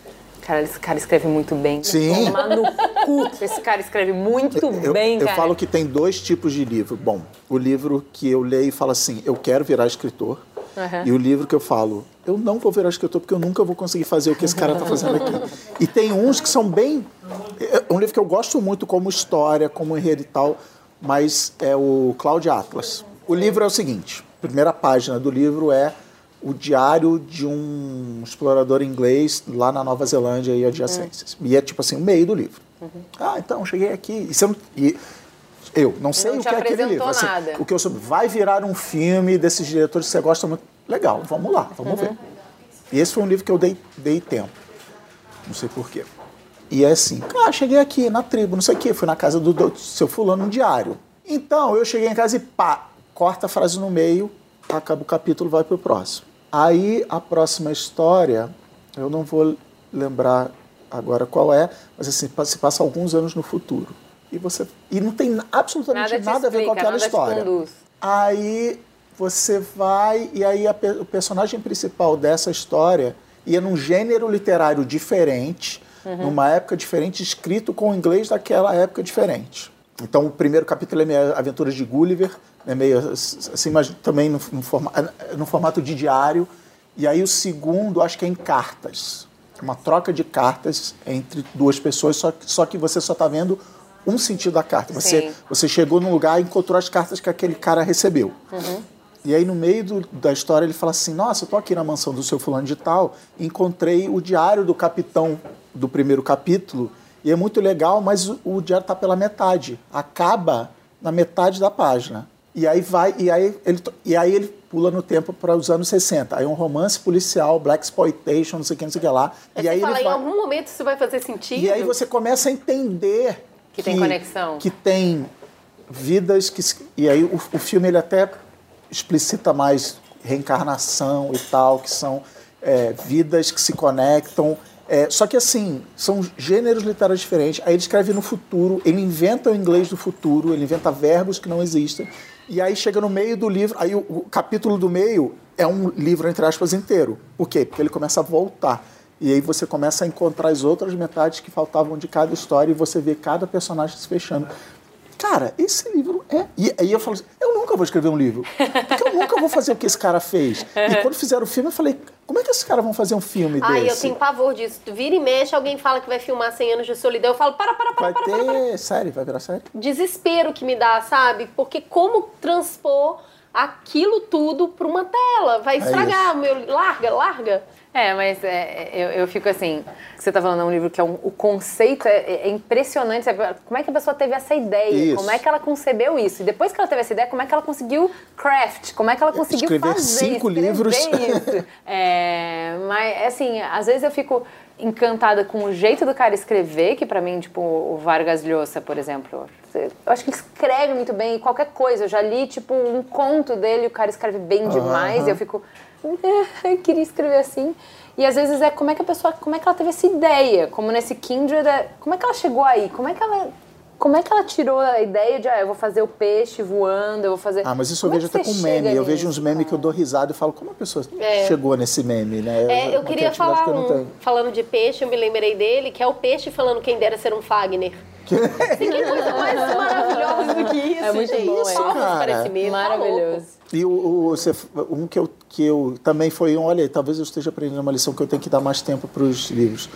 Cara, esse cara escreve muito bem.
Sim.
Tomar no cu. Esse cara escreve muito
Eu,
bem,
eu
cara.
falo que tem dois tipos de livro. Bom, o livro que eu leio e falo assim, eu quero virar escritor.
Uhum.
E o livro que eu falo, eu não vou virar escritor porque eu nunca vou conseguir fazer o que esse cara está fazendo aqui. E tem uns que são bem. É um livro que eu gosto muito como história, como enredo e tal, mas é o Cloud Atlas. O livro é o seguinte: a primeira página do livro é o diário de um explorador inglês lá na Nova Zelândia e adjacências. E é tipo assim, o meio do livro. Ah, então, cheguei aqui. E, você não- e eu não sei
Não
o que é aquele livro. assim, o que eu soube, vai virar um filme desses diretores que você gosta muito. Legal, vamos lá, vamos ver. E esse foi um livro que eu dei, dei tempo. Não sei porquê. E é assim, ah, cheguei aqui na tribo, não sei o quê, fui na casa do, do seu fulano no diário. Então, eu cheguei em casa e pá, corta a frase no meio, acaba o capítulo, vai pro próximo. Aí, a próxima história, eu não vou lembrar agora qual é, mas assim, se passa alguns anos no futuro. E você e não tem absolutamente
Nada
nada, a ver com
explica,
aquela história. Aí você vai e aí a o personagem principal dessa história ia num gênero literário diferente, numa época diferente, escrito com o inglês daquela época diferente. Então o primeiro capítulo é meio Aventuras de Gulliver, é meio assim, mas também no, no forma- no formato de diário. E aí o segundo, acho que é em cartas. Uma troca de cartas entre duas pessoas, só que, só que você só está vendo um sentido da carta. Você,
Sim.
você chegou num lugar e encontrou as cartas que aquele cara recebeu. E aí, no meio do- da história, ele fala assim: Nossa, eu tô aqui na mansão do seu fulano de tal, encontrei o diário do capitão do primeiro capítulo, e E é muito legal, mas o, o diário está pela metade. Acaba na metade da página. E aí vai, e aí ele, e aí ele pula no tempo para os anos 60. Aí um romance policial, black exploitation, não sei o que, não sei o que lá.
Aí
e aí
fala,
ele
em
vai,
algum momento isso vai fazer sentido?
e aí você começa a entender
Que tem conexão.
que tem vidas que e aí o, o filme ele até explicita mais reencarnação e tal, que são é, vidas que se conectam. É, só que assim, são gêneros literários diferentes. Aí ele escreve no futuro, ele inventa o inglês do futuro, ele inventa verbos que não existem. E aí chega no meio do livro, aí o, o capítulo do meio é um livro, entre aspas, inteiro. Por quê? Porque ele começa a voltar. E aí você começa a encontrar as outras metades que faltavam de cada história e você vê cada personagem se fechando. Cara, esse livro é. E aí eu falo assim: eu nunca vou escrever um livro. Porque eu nunca vou fazer o que esse cara fez. E quando fizeram o filme, eu falei: como é que esses caras vão fazer um filme
Ai, eu
desse?
tenho pavor disso. Vira e mexe, alguém fala que vai filmar 100 anos de solidão. Eu falo, para, para, para,
Vai
para, para, para.
ter série? Vai virar série?
Desespero que me dá, sabe? Porque como transpor aquilo tudo para uma tela? Vai estragar o meu. Larga, larga.
É, mas é, eu, eu fico assim, você tá falando é um livro que é um, o conceito é, é impressionante. sabe? Como é que a pessoa teve essa ideia?
Isso.
Como é que ela concebeu isso? E depois que ela teve essa ideia, como é que ela conseguiu craft? Como é que ela conseguiu
Escrever
fazer
cinco
escrever
livros.
isso? [LAUGHS] É, mas assim, às vezes eu fico encantada com o jeito do cara escrever, que pra mim, tipo, o Vargas Llosa, por exemplo, eu acho que ele escreve muito bem qualquer coisa. Eu já li, tipo, um conto dele, o cara escreve bem demais, e eu fico, "É, [LAUGHS] eu queria escrever assim. E às vezes é como é que a pessoa, como é que ela teve essa ideia? Como nesse Kindred, é, como é que ela chegou aí? Como é que ela, como é que ela tirou a ideia de, ah, eu vou fazer o peixe voando, eu vou fazer...
Ah, mas isso eu
Como é
vejo
que
até com meme. Eu vejo uns memes que eu dou risada e falo, como a pessoa
É.
chegou nesse meme, né?
É, eu
uma
queria falar
que eu não
um,
tenho.
falando de peixe, eu me lembrei dele, que é o peixe falando quem dera ser um Fagner. Que coisa mais maravilhosa do que isso,
É muito
gente.
bom,
Palmas
é.
Cara,
tá.
Maravilhoso.
E o, o- você- um que eu, que eu também foi um, olha, talvez eu esteja aprendendo uma lição que eu tenho que dar mais tempo para os livros.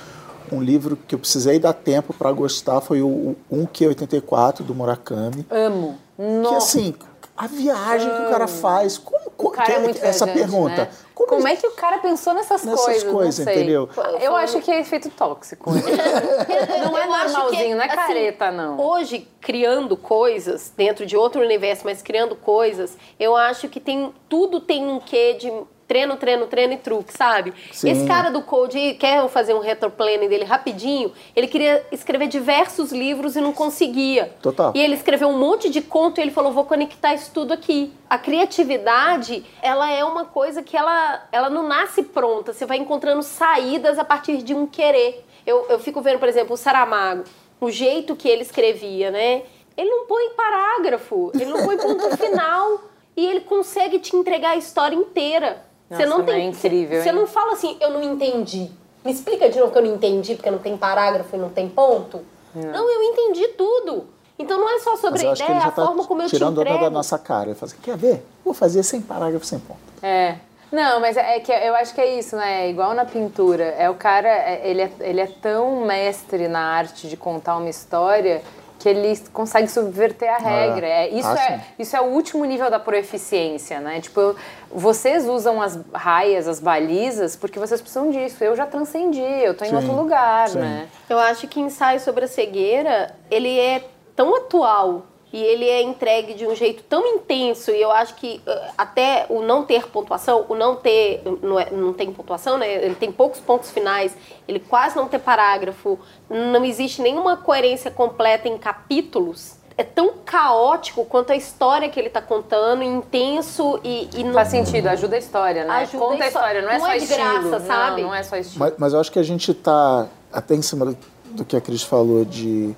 Um livro que eu precisei dar tempo para gostar foi o, o 1Q84 do Murakami.
Amo.
Que
Nossa.
assim, a viagem que o cara faz, como,
O cara
que
é muito
essa
viajante,
pergunta?
né? Como, é que o cara pensou nessas,
Nessas
coisas? Não
coisas,
sei.
entendeu?
Eu acho que é efeito tóxico. [LAUGHS] não é
acho
normalzinho,
que,
não é
assim,
careta, não.
Hoje, criando coisas dentro de outro universo, mas criando coisas, eu acho que tem tudo tem um quê de treino, treino, treino e truque, sabe?
Sim.
Esse cara do Code, quer fazer um retroplanning dele rapidinho, ele queria escrever diversos livros e não conseguia.
Total.
E ele escreveu um monte de conto e ele falou, vou conectar isso tudo aqui. A criatividade, ela é uma coisa que ela, ela não nasce pronta, você vai encontrando saídas a partir de um querer. Eu, eu fico vendo, por exemplo, o Saramago, o jeito que ele escrevia, né? Ele não põe parágrafo, ele não põe ponto [LAUGHS] final e ele consegue te entregar a história inteira. Você não tem,
é incrível,
Você
hein?
não fala assim, eu não entendi. Me explica de novo que eu não entendi porque não tem parágrafo e não tem ponto. Não, eu entendi tudo. Então não é só sobre
Mas
a
eu acho que
ideia,
ele já
a forma
está
como eu te
tirando
entrego.
da nossa cara. Ele fala assim, quer ver? Vou fazer sem parágrafo, sem ponto.
É. Não, mas é que eu acho que é isso, né? É Igual na pintura. É o cara, é- ele é, ele é tão mestre na arte de contar uma história que ele consegue subverter a regra. É, isso,
Ah,
é, isso é o último nível da proeficiência, né? Tipo, eu- vocês usam as raias, as balizas, porque vocês precisam disso. Eu já transcendi, eu tô em
Sim,
outro lugar,
sim.
né?
Eu acho que ensaio sobre a cegueira, ele é tão atual e ele é entregue de um jeito tão intenso e eu acho que eh, até o não ter pontuação, o não ter não, é- não tem pontuação, né? Ele tem poucos pontos finais, ele quase não tem parágrafo, não existe nenhuma coerência completa em capítulos. É tão caótico quanto a história que ele tá contando, intenso e, e não
Faz sentido, ajuda a história, né?
Ajuda
Conta
a
a história, não é
não
só
é de
estilo.
graça, sabe?
Não, não é só estilo.
Mas, mas eu acho que a gente está até em cima do, do que a Cris falou de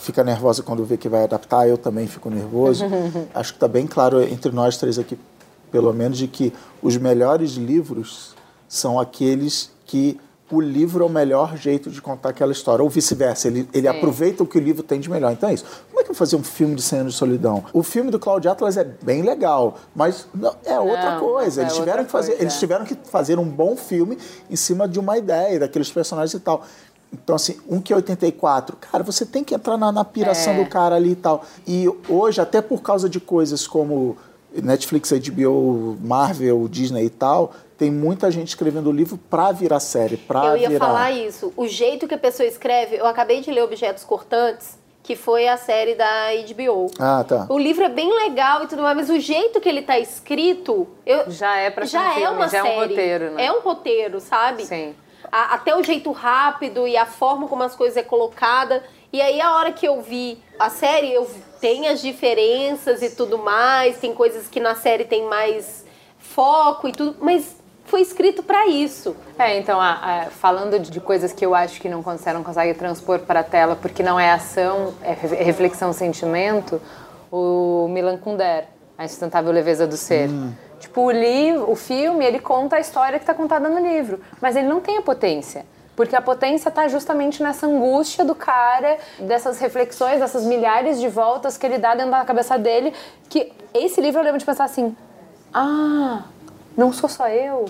fica nervosa quando vê que vai adaptar, eu também fico nervoso. [LAUGHS] acho que está bem claro entre nós três aqui, pelo menos, de que os melhores livros são aqueles que o livro é o melhor jeito de contar aquela história, ou vice-versa, ele, ele
Sim.
aproveita o que o livro tem de melhor. Então é isso. Como é que eu vou fazer um filme de 100 anos de solidão? O filme do Cláudio Atlas é bem legal, mas não- é outra
Não,
coisa.
é
Eles tiveram que fazer,
coisa,
eles
é.
tiveram que fazer um bom filme em cima de uma ideia, daqueles personagens e tal. Então, assim, um que é 84, cara, você tem que entrar na, na piração
É.
do cara ali e tal. E hoje, até por causa de coisas como Netflix, HBO, Marvel, Disney e tal, tem muita gente escrevendo livro para virar série, para
Eu ia
virar.
falar isso. O jeito que a pessoa escreve, eu acabei de ler Objetos Cortantes, que foi a série da HBO.
Ah, tá.
O livro é bem legal e tudo mais, mas o jeito que ele tá escrito, eu,
Já é pra ser
já
um
é
filme,
uma
já é um
série.
roteiro, né?
É um roteiro, sabe?
Sim.
A- até o jeito rápido e a forma como as coisas é colocada. E aí a hora que eu vi a série, eu tem as diferenças e tudo mais, tem coisas que na série tem mais foco e tudo, mas foi escrito pra isso.
É, então, a- a- falando de coisas que eu acho que não, con- você não consegue transpor para a tela porque não é ação, é re- reflexão, sentimento, o Milan Kundera, A Insustentável Leveza do Ser. Tipo, o, livro, o filme, ele conta a história que está contada no livro, mas ele não tem a potência. Porque a potência está justamente nessa angústia do cara, dessas reflexões, dessas milhares de voltas que ele dá dentro da cabeça dele, que esse livro eu lembro de pensar assim, ah, não sou só eu.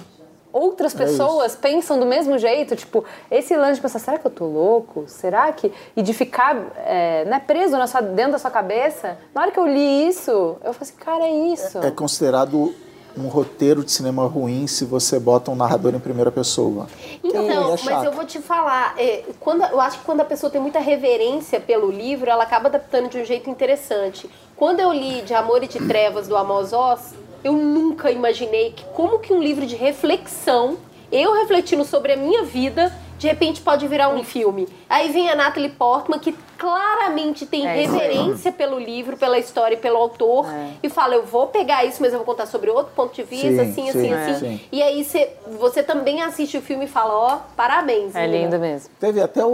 Outras pessoas pensam do mesmo jeito, tipo, esse lance de pensar, será que eu tô louco? Será que. E de ficar é, né, preso na sua, dentro da sua cabeça. Na hora que eu li isso, eu falei assim, cara, é isso.
É considerado um roteiro de cinema ruim se você bota um narrador em primeira pessoa.
Então,
é
mas eu vou te falar, é, quando, eu acho que quando a pessoa tem muita reverência pelo livro, ela acaba adaptando de um jeito interessante. Quando eu li De Amor e de Trevas, do Amos Oz, eu nunca imaginei que como que um livro de reflexão, eu refletindo sobre a minha vida, de repente pode virar um filme. Aí vem a Natalie Portman, que claramente tem
É,
reverência pelo livro, pela história e pelo autor,
É.
e fala, eu vou pegar isso, mas eu vou contar sobre outro ponto de vista,
Sim,
assim,
sim,
assim, assim.
sim.
E aí cê, você também assiste o filme e fala, ó, parabéns.
É
menina.
lindo mesmo.
Teve até o,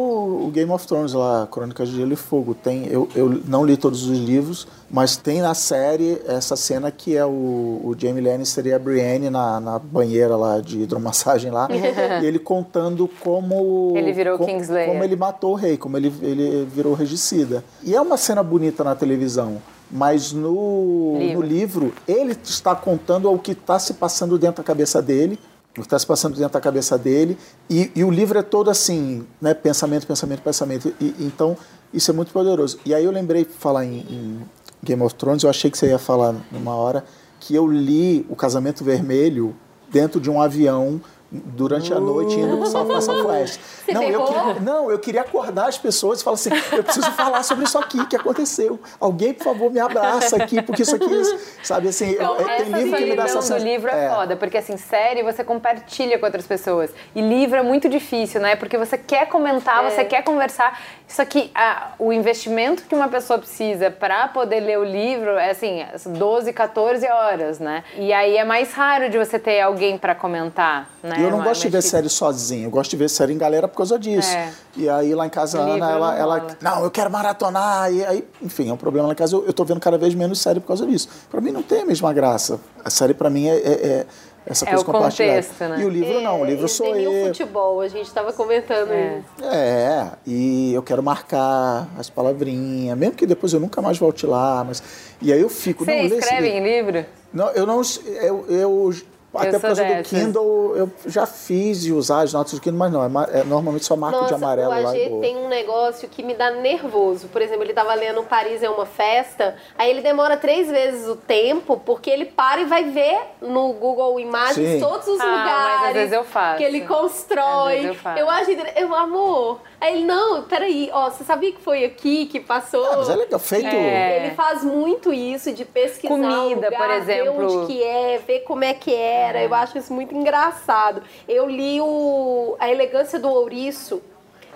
o Game of Thrones lá, Crônicas de Gelo e Fogo. Tem, eu, eu não li todos os livros, mas tem na série essa cena que é o, o Jamie Lannister e a Brienne na, na banheira lá de hidromassagem lá, [LAUGHS] e ele contando como
Ele virou
co-
Kingslayer.
como ele matou o rei, como ele, ele virou regicida. E é uma cena bonita na televisão. Mas no
Livro.
no livro, ele está contando o que está se passando dentro da cabeça dele, o que está se passando dentro da cabeça dele, e, e o livro é todo assim, né, pensamento, pensamento, pensamento. E, então, isso é muito poderoso. E aí eu lembrei, falar em, em Game of Thrones, eu achei que você ia falar numa hora, que eu li O Casamento Vermelho dentro de um avião durante a noite indo para South Southwest. Não, eu queria, não, eu queria acordar as pessoas e falar assim, eu preciso falar sobre isso aqui que aconteceu. Alguém, por favor, me abraça aqui, porque isso aqui, sabe assim,
Então,
eu- eu- tem livro que me dá essa
do livro é, foda, porque assim, série você compartilha com outras pessoas. E livro é muito difícil, né? Porque você quer comentar,
É.
você quer conversar. Só que a- o investimento que uma pessoa precisa pra poder ler o livro é assim, 12, 14 horas, né? E aí é mais raro de você ter alguém pra comentar, né?
E eu não
Mais-
gosto de ver
mais
série sozinho, eu gosto de ver série em galera por causa disso.
É.
E aí lá em casa a Ana, ela,
não
ela, não, eu quero maratonar, e aí, enfim, é um problema lá em casa, eu, eu tô vendo cada vez menos série por causa disso. Pra mim não tem a mesma graça. A série pra mim é, é- é essa
É
coisa
o
compartilhada.
contexto, né?
E o livro não, o livro sou
tem o
eu.
futebol, a gente tava comentando
É.
isso.
É, e eu quero marcar as palavrinhas, mesmo que depois eu nunca mais volte lá, mas e aí eu fico,
Você
não,
escreve
livro.
em livro?
Não, eu não. Eu, eu até por causa do
dessas.
Kindle, eu já fiz de usar as notas do Kindle, mas não, é, é normalmente só marco de amarelo
o
lá e
AG
boa.
tem um negócio que me dá nervoso. Por exemplo, ele tava lendo Paris é uma festa, aí ele demora três vezes o tempo, porque ele para e vai ver no Google Imagens
Sim.
todos os
Ah, mas
lugares
às vezes eu faço.
que ele
Às
constrói.
vezes eu faço.
acho, inter- eu amor. Aí ele, não, peraí, ó, você sabia que foi aqui que passou?
Ah, mas é legal, feito.
É.
Ele faz muito isso de pesquisar
Comida,
lugar,
por exemplo.
ver onde que é, ver como é que era. Eu acho isso muito engraçado. Eu li o A Elegância do Ouriço,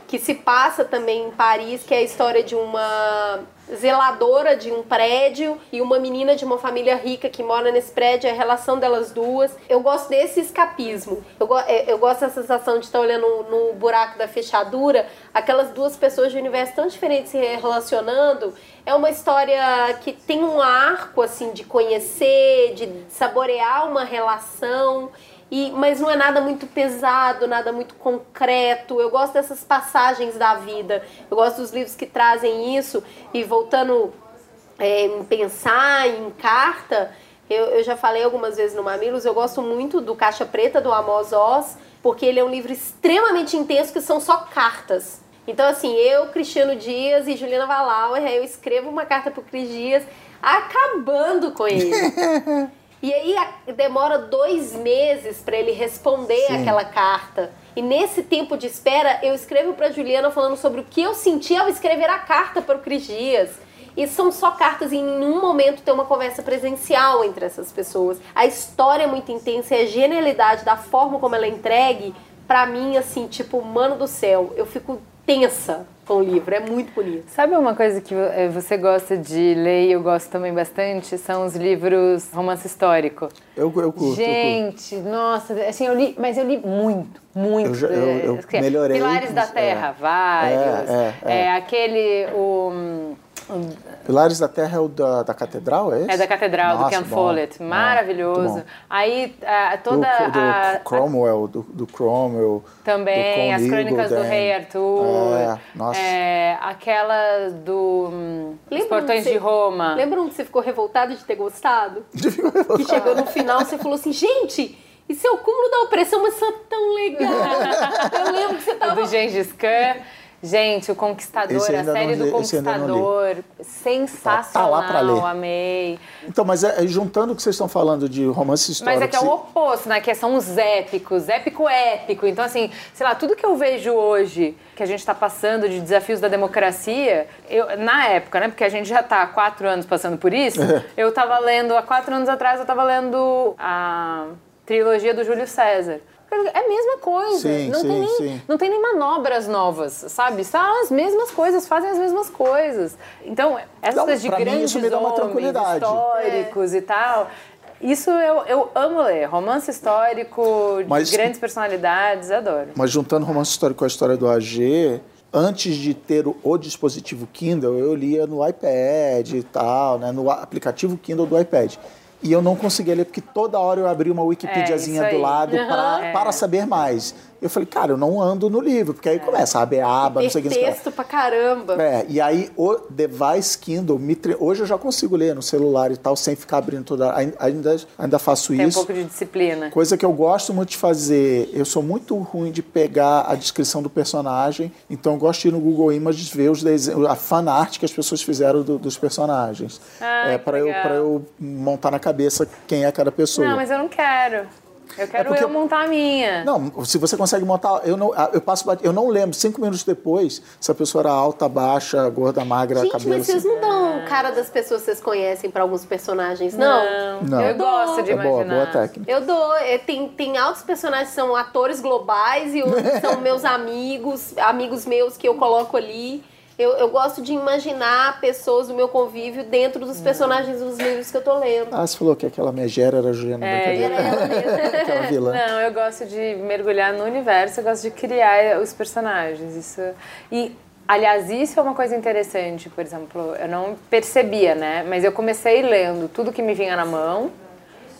que se passa também em Paris, que é a história de uma zeladora de um prédio e uma menina de uma família rica que mora nesse prédio, a relação delas duas. Eu gosto desse escapismo. Eu, go- é, eu gosto dessa sensação de estar olhando no, buraco da fechadura, aquelas duas pessoas de universos tão diferentes se relacionando. É uma história que tem um arco assim de conhecer, de saborear uma relação. E, mas não é nada muito pesado, nada muito concreto. Eu gosto dessas passagens da vida. Eu gosto dos livros que trazem isso. E voltando é, em pensar em carta, eu, eu já falei algumas vezes no Mamilos, eu gosto muito do Caixa Preta, do Amos Oz, porque ele é um livro extremamente intenso que são só cartas. Então, assim, eu, Cristiano Dias e Juliana Valauer, eu escrevo uma carta pro Cris Dias acabando com ele. [LAUGHS] E aí a- demora dois meses para ele responder
Sim.
aquela carta. E nesse tempo de espera, eu escrevo para Juliana falando sobre o que eu senti ao escrever a carta para o Cris Dias. E são só cartas e em nenhum momento tem uma conversa presencial entre essas pessoas. A história é muito intensa e a genialidade da forma como ela é entregue, pra mim, assim, tipo, mano do céu, eu fico tensa com o livro, é muito bonito.
Sabe uma coisa que eh, você gosta de ler e eu gosto também bastante? São os livros romance histórico.
Eu, eu curto. eu curto.
Gente, nossa, assim, eu li, mas eu li muito, muito.
Eu já- eu- eu
eh, assim,
melhorei,
Pilares da
mas-
Terra,
é.
vários.
É, é, é.
aquele, o...
Pilares da Terra é o da, da Catedral, é esse?
É da Catedral, do
Nossa,
Ken
bom.
Follett. Maravilhoso.
bom.
Aí, ah, toda
do, do
a...
Cromwell, do, do Cromwell.
Também,
do
as crônicas do. Rei Arthur.
É, nossa.
É, aquela do hum, Os Portões
que
de
você-
Roma.
Lembra que você ficou revoltado de ter gostado? [LAUGHS] Que chegou no final você falou assim, gente, isso é o cúmulo da opressão, mas isso é tão legal. [LAUGHS] Eu lembro que você
O
tava...
do Gengis Khan. Gente, o Conquistador, a série
não
do. Conquistador. Sensacional,
Tá- tá lá pra ler.
amei.
Então, mas é, é juntando o que vocês estão falando de romance histórico.
Mas é que é o oposto, né? Que são os épicos, épico épico. Então, assim, sei lá, tudo que eu vejo hoje, que a gente tá passando de desafios da democracia, eu, na época, né? Porque a gente já tá há quatro anos passando por isso, eu tava lendo, há quatro anos atrás, eu tava lendo a trilogia do Júlio César. É a mesma coisa.
Sim,
não,
sim,
tem nem,
sim.
não tem nem manobras novas, sabe? São as mesmas coisas, fazem as mesmas coisas. Então, essas
Não,
de
mim
grandes
uma
homens históricos e tal. Isso eu, eu amo ler. Romance histórico, de
Mas-
grandes personalidades, adoro.
Mas juntando romance histórico com a história do AG, antes de ter o, o dispositivo Kindle, eu lia no iPad e tal, né? No aplicativo Kindle do iPad. E eu não conseguia ler porque toda hora eu abria uma Wikipediazinha
É,
do lado pra,
É.
para saber mais. Eu falei, cara, eu não ando no livro, porque aí começa a abrir aba, não sei o que.
Texto pra caramba.
É, e aí o device Kindle, me tre- hoje eu já consigo ler no celular e tal, sem ficar abrindo toda. ai- Ainda, ainda faço
Tem um
isso.
pouco de disciplina.
Coisa que eu gosto muito de fazer, eu sou muito ruim de pegar a descrição do personagem, então eu gosto de ir no Google Images ver os desenhos, a fan art que as pessoas fizeram do- dos personagens.
Ah,
é para eu, pra eu montar na cabeça quem é cada pessoa.
Não, mas eu não quero. Eu quero
porque
eu
eu-
montar a minha.
Não, se você consegue montar, eu não, eu passo, eu não lembro cinco minutos depois se a pessoa era alta, baixa, gorda, magra,
Gente,
cabelo.
mas vocês
assim.
não dão cara das pessoas que vocês conhecem pra alguns personagens, não?
Não.
Eu gosto de
É boa,
imaginar.
boa técnica.
Eu dou. é, Tem, tem altos personagens que são atores globais e outros são [LAUGHS] meus amigos, amigos meus que eu coloco ali. Eu, eu gosto de imaginar pessoas do meu convívio dentro
Hum.
dos personagens dos livros que eu tô lendo.
Ah, você falou que aquela megera era a Juliana
É,
Brincadeira.
Era ela mesma. [LAUGHS]
aquela vilã.
Não, eu gosto de mergulhar no universo, eu gosto de criar os personagens. Isso. E, aliás, isso é uma coisa interessante, por exemplo, eu não percebia, né? Mas eu comecei lendo tudo que me vinha na mão.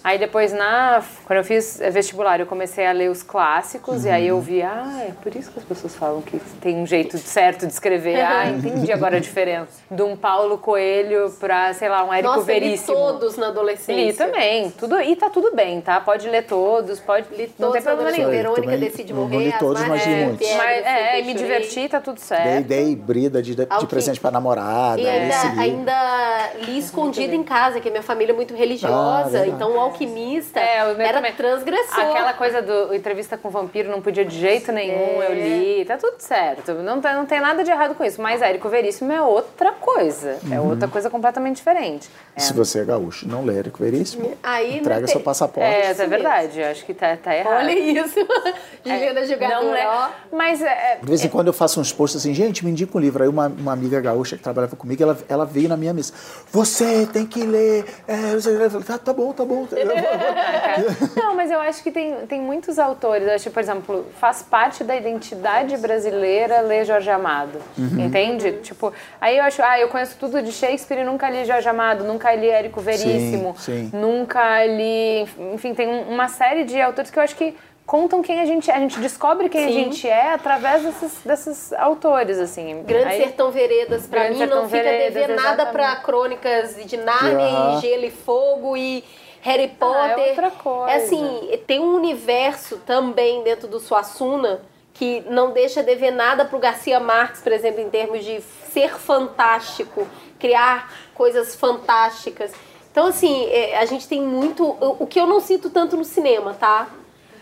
Aí depois, na, quando eu fiz vestibular, eu comecei a ler os clássicos e aí eu vi, ah, é por isso que as pessoas falam que tem um jeito certo de escrever. Ah, [LAUGHS] entendi agora a diferença. De um Paulo Coelho pra, sei lá, um Érico
Nossa, eu li
Veríssimo.
todos na adolescência.
Li também. Tudo, e tá tudo bem, tá? Pode ler todos, pode ler, não tem
Todos
problema
adolescência.
nenhum.
Também
Verônica decide
não
morrer.
li
as
todos, mas li muitos.
Mas, é, me diverti, tá tudo
Dei,
certo.
dei brida de, de,
Ah,
presente pra namorada.
E ainda, ainda li escondido em casa, que a minha família é muito religiosa.
verdade.
então o alquimista
É,
era
também.
transgressor.
Aquela coisa do entrevista com o vampiro não podia de jeito nenhum,
É.
eu li, tá tudo certo. Não, tá- não tem nada de errado com isso. Mas Érico Veríssimo é outra coisa. É
Uhum.
outra coisa completamente diferente.
Se você é gaúcho, não lê Érico Veríssimo,
Aí,
entrega seu passaporte.
É, isso é verdade. Eu acho que tá, tá errado.
Olha isso. [LAUGHS] Juliana
É,
jogadora,
não é,
ó.
Mas é,
De vez em quando eu faço uns posts assim, gente, me indica um livro. Aí uma, uma amiga gaúcha que trabalhava comigo, ela, ela veio na minha mesa. Você tem que ler. É, eu falei, tá, tá bom, tá bom. [LAUGHS]
Não, mas eu acho que tem, tem muitos autores. Eu acho, por exemplo, faz parte da identidade brasileira ler Jorge Amado. Entende? Tipo, aí eu acho, ah, eu conheço tudo de Shakespeare e nunca li Jorge Amado, nunca li Érico Veríssimo,
sim.
nunca li. Enfim, tem um- uma série de autores que eu acho que contam quem a gente é. A gente descobre quem a
Sim.
gente é através desses, desses autores, assim.
Grande
Aí-
Sertão Veredas, pra
Grande
mim,
Sertão
não fica
Veredas,
devendo nada pra crônicas de Nárnia
Aham.
e Gelo e Fogo e Harry Potter.
é outra coisa.
É assim, tem um universo também dentro do Suassuna que não deixa dever nada pro Garcia Marques, por exemplo, em termos de ser fantástico, criar coisas fantásticas. Então, assim, é, a gente tem muito. O o que eu não sinto tanto no cinema, tá?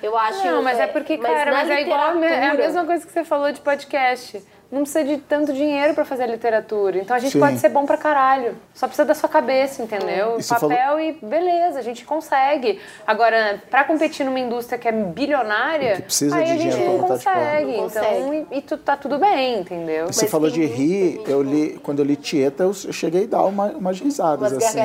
Eu acho.
Não, mas é porque, cara,
na
mas é igual é a mesma coisa que você falou de podcast. Não precisa de tanto dinheiro pra fazer literatura. Então a gente
Sim.
pode ser bom pra caralho. Só precisa da sua cabeça, entendeu?
E
Papel e beleza, a gente consegue. Agora, pra competir numa indústria que é bilionária,
Que precisa
aí
de
a gente
dinheiro
não
fora.
consegue.
Não
Então,
consegue.
e, e tu, tá tudo bem, entendeu?
Você
Mas
falou de rir,
muito.
eu li, quando eu li Tieta, eu cheguei a dar uma, umas risadas,
Umas
assim. É,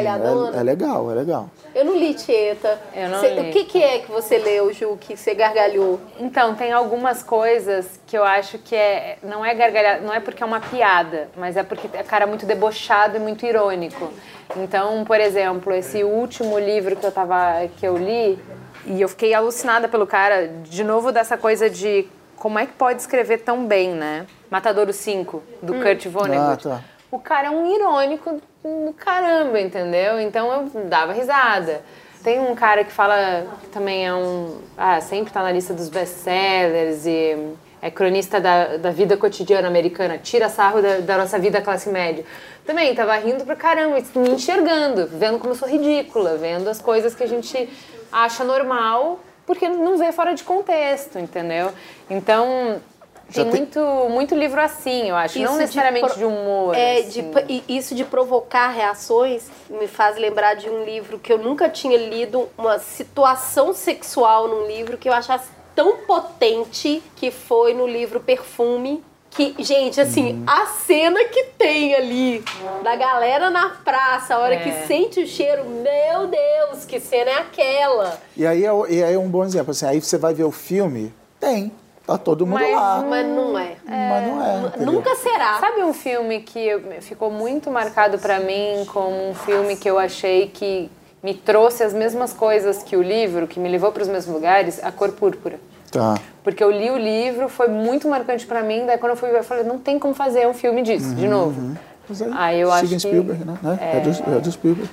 é legal, é legal.
Eu não li Tieta.
Eu não
Cê-
li.
O que, que é que você leu, Ju, que você gargalhou?
Então, tem algumas coisas que eu acho que é, não é gargalhada, não é porque é uma piada, mas é porque é cara muito debochado e muito irônico. Então, por exemplo, esse último livro que eu tava que eu li, e eu fiquei alucinada pelo cara, de novo dessa coisa de como é que pode escrever tão bem, né? Matadouro 5, do Kurt Vonnegut.
Ah, tá.
O cara é um irônico do caramba, entendeu? Então eu dava risada. Tem um cara que fala que também é um. Ah, sempre tá na lista dos best-sellers e é cronista da, da vida cotidiana americana, tira sarro da, da nossa vida classe média. Também tava rindo pra caramba, me enxergando, vendo como eu sou ridícula, vendo as coisas que a gente acha normal, porque não vê fora de contexto, entendeu? Então. Tem
tem-
muito, muito livro assim, eu acho. não
Isso
necessariamente
pro-
de humor.
É,
assim.
de e isso de provocar reações me faz lembrar de um livro que eu nunca tinha lido, uma situação sexual num livro que eu achasse tão potente que foi no livro Perfume. Que, gente, assim,
Uhum.
a cena que tem ali da galera na praça, a hora
É.
que sente o cheiro, meu Deus, que cena é aquela?
E aí é, e aí é um bom exemplo. Assim, aí você vai ver o filme, tem. Tá todo mundo
Mas
lá.
Mas não é.
Mas não é. entendeu?
Nunca será.
Sabe um filme que ficou muito marcado pra mim como um filme que eu achei que me trouxe as mesmas coisas que o livro, que me levou para os mesmos lugares? A Cor Púrpura.
Tá.
Porque eu li o livro, foi muito marcante pra mim, daí quando eu fui ver, eu falei, não tem como fazer um filme disso, de novo.
Mas é
Ah, eu acho
Steven
que-
Spielberg, né? É, é do, é do Spielberg.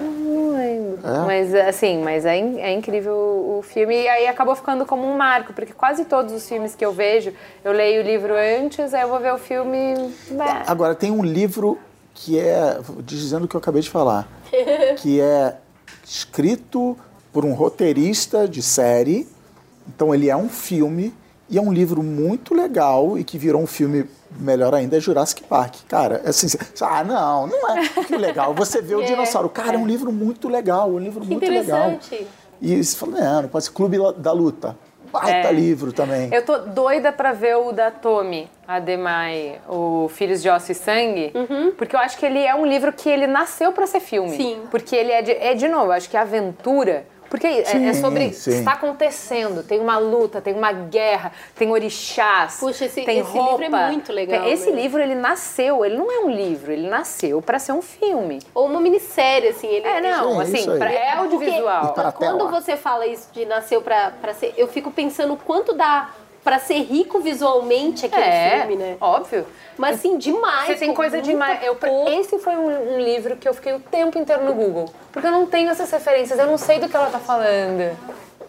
Não lembro.
É?
Mas assim, mas é, in- é incrível o o filme e aí acabou ficando como um marco, porque quase todos os filmes que eu vejo, eu leio o livro antes, aí eu vou ver o filme. bah.
Agora, tem um livro que é, dizendo o que eu acabei de falar, [LAUGHS] que é escrito por um roteirista de série, então ele é um filme, e é um livro muito legal e que virou um filme melhor ainda, é Jurassic Park. Cara, é assim, você- ah, não, não é que legal. Você vê o [LAUGHS]
É,
dinossauro. Cara, é um livro muito legal, um livro muito legal.
interessante.
E você fala, não, não pode ser Clube da Luta. Baita
É.
livro também.
Eu tô doida pra ver o da Tommy Ademai, o Filhos de Osso e Sangue, porque eu acho que ele é um livro que ele nasceu pra ser filme.
Sim.
Porque ele é de, é de novo, eu acho que é aventura. Porque é- é,
Sim,
sobre
sim.
está acontecendo, tem uma luta, tem uma guerra, tem orixás,
Puxa, esse-
tem
esse livro é
roupa.
muito legal,
Esse
né?
livro ele nasceu, ele não é um livro, ele nasceu pra ser um filme.
Ou uma minissérie, assim. Ele,
É, não,
Sim,
assim, pra- é audiovisual.
E pra
Quando
tela.
você fala isso de nasceu pra, pra ser. Eu fico pensando quanto dá pra ser rico visualmente aquele
É,
filme, né?
óbvio.
Mas assim, demais.
Você tem coisa demais. Eu, esse foi um, um livro que eu fiquei o tempo inteiro no Google. Porque eu não tenho essas referências, eu não sei do que ela tá falando.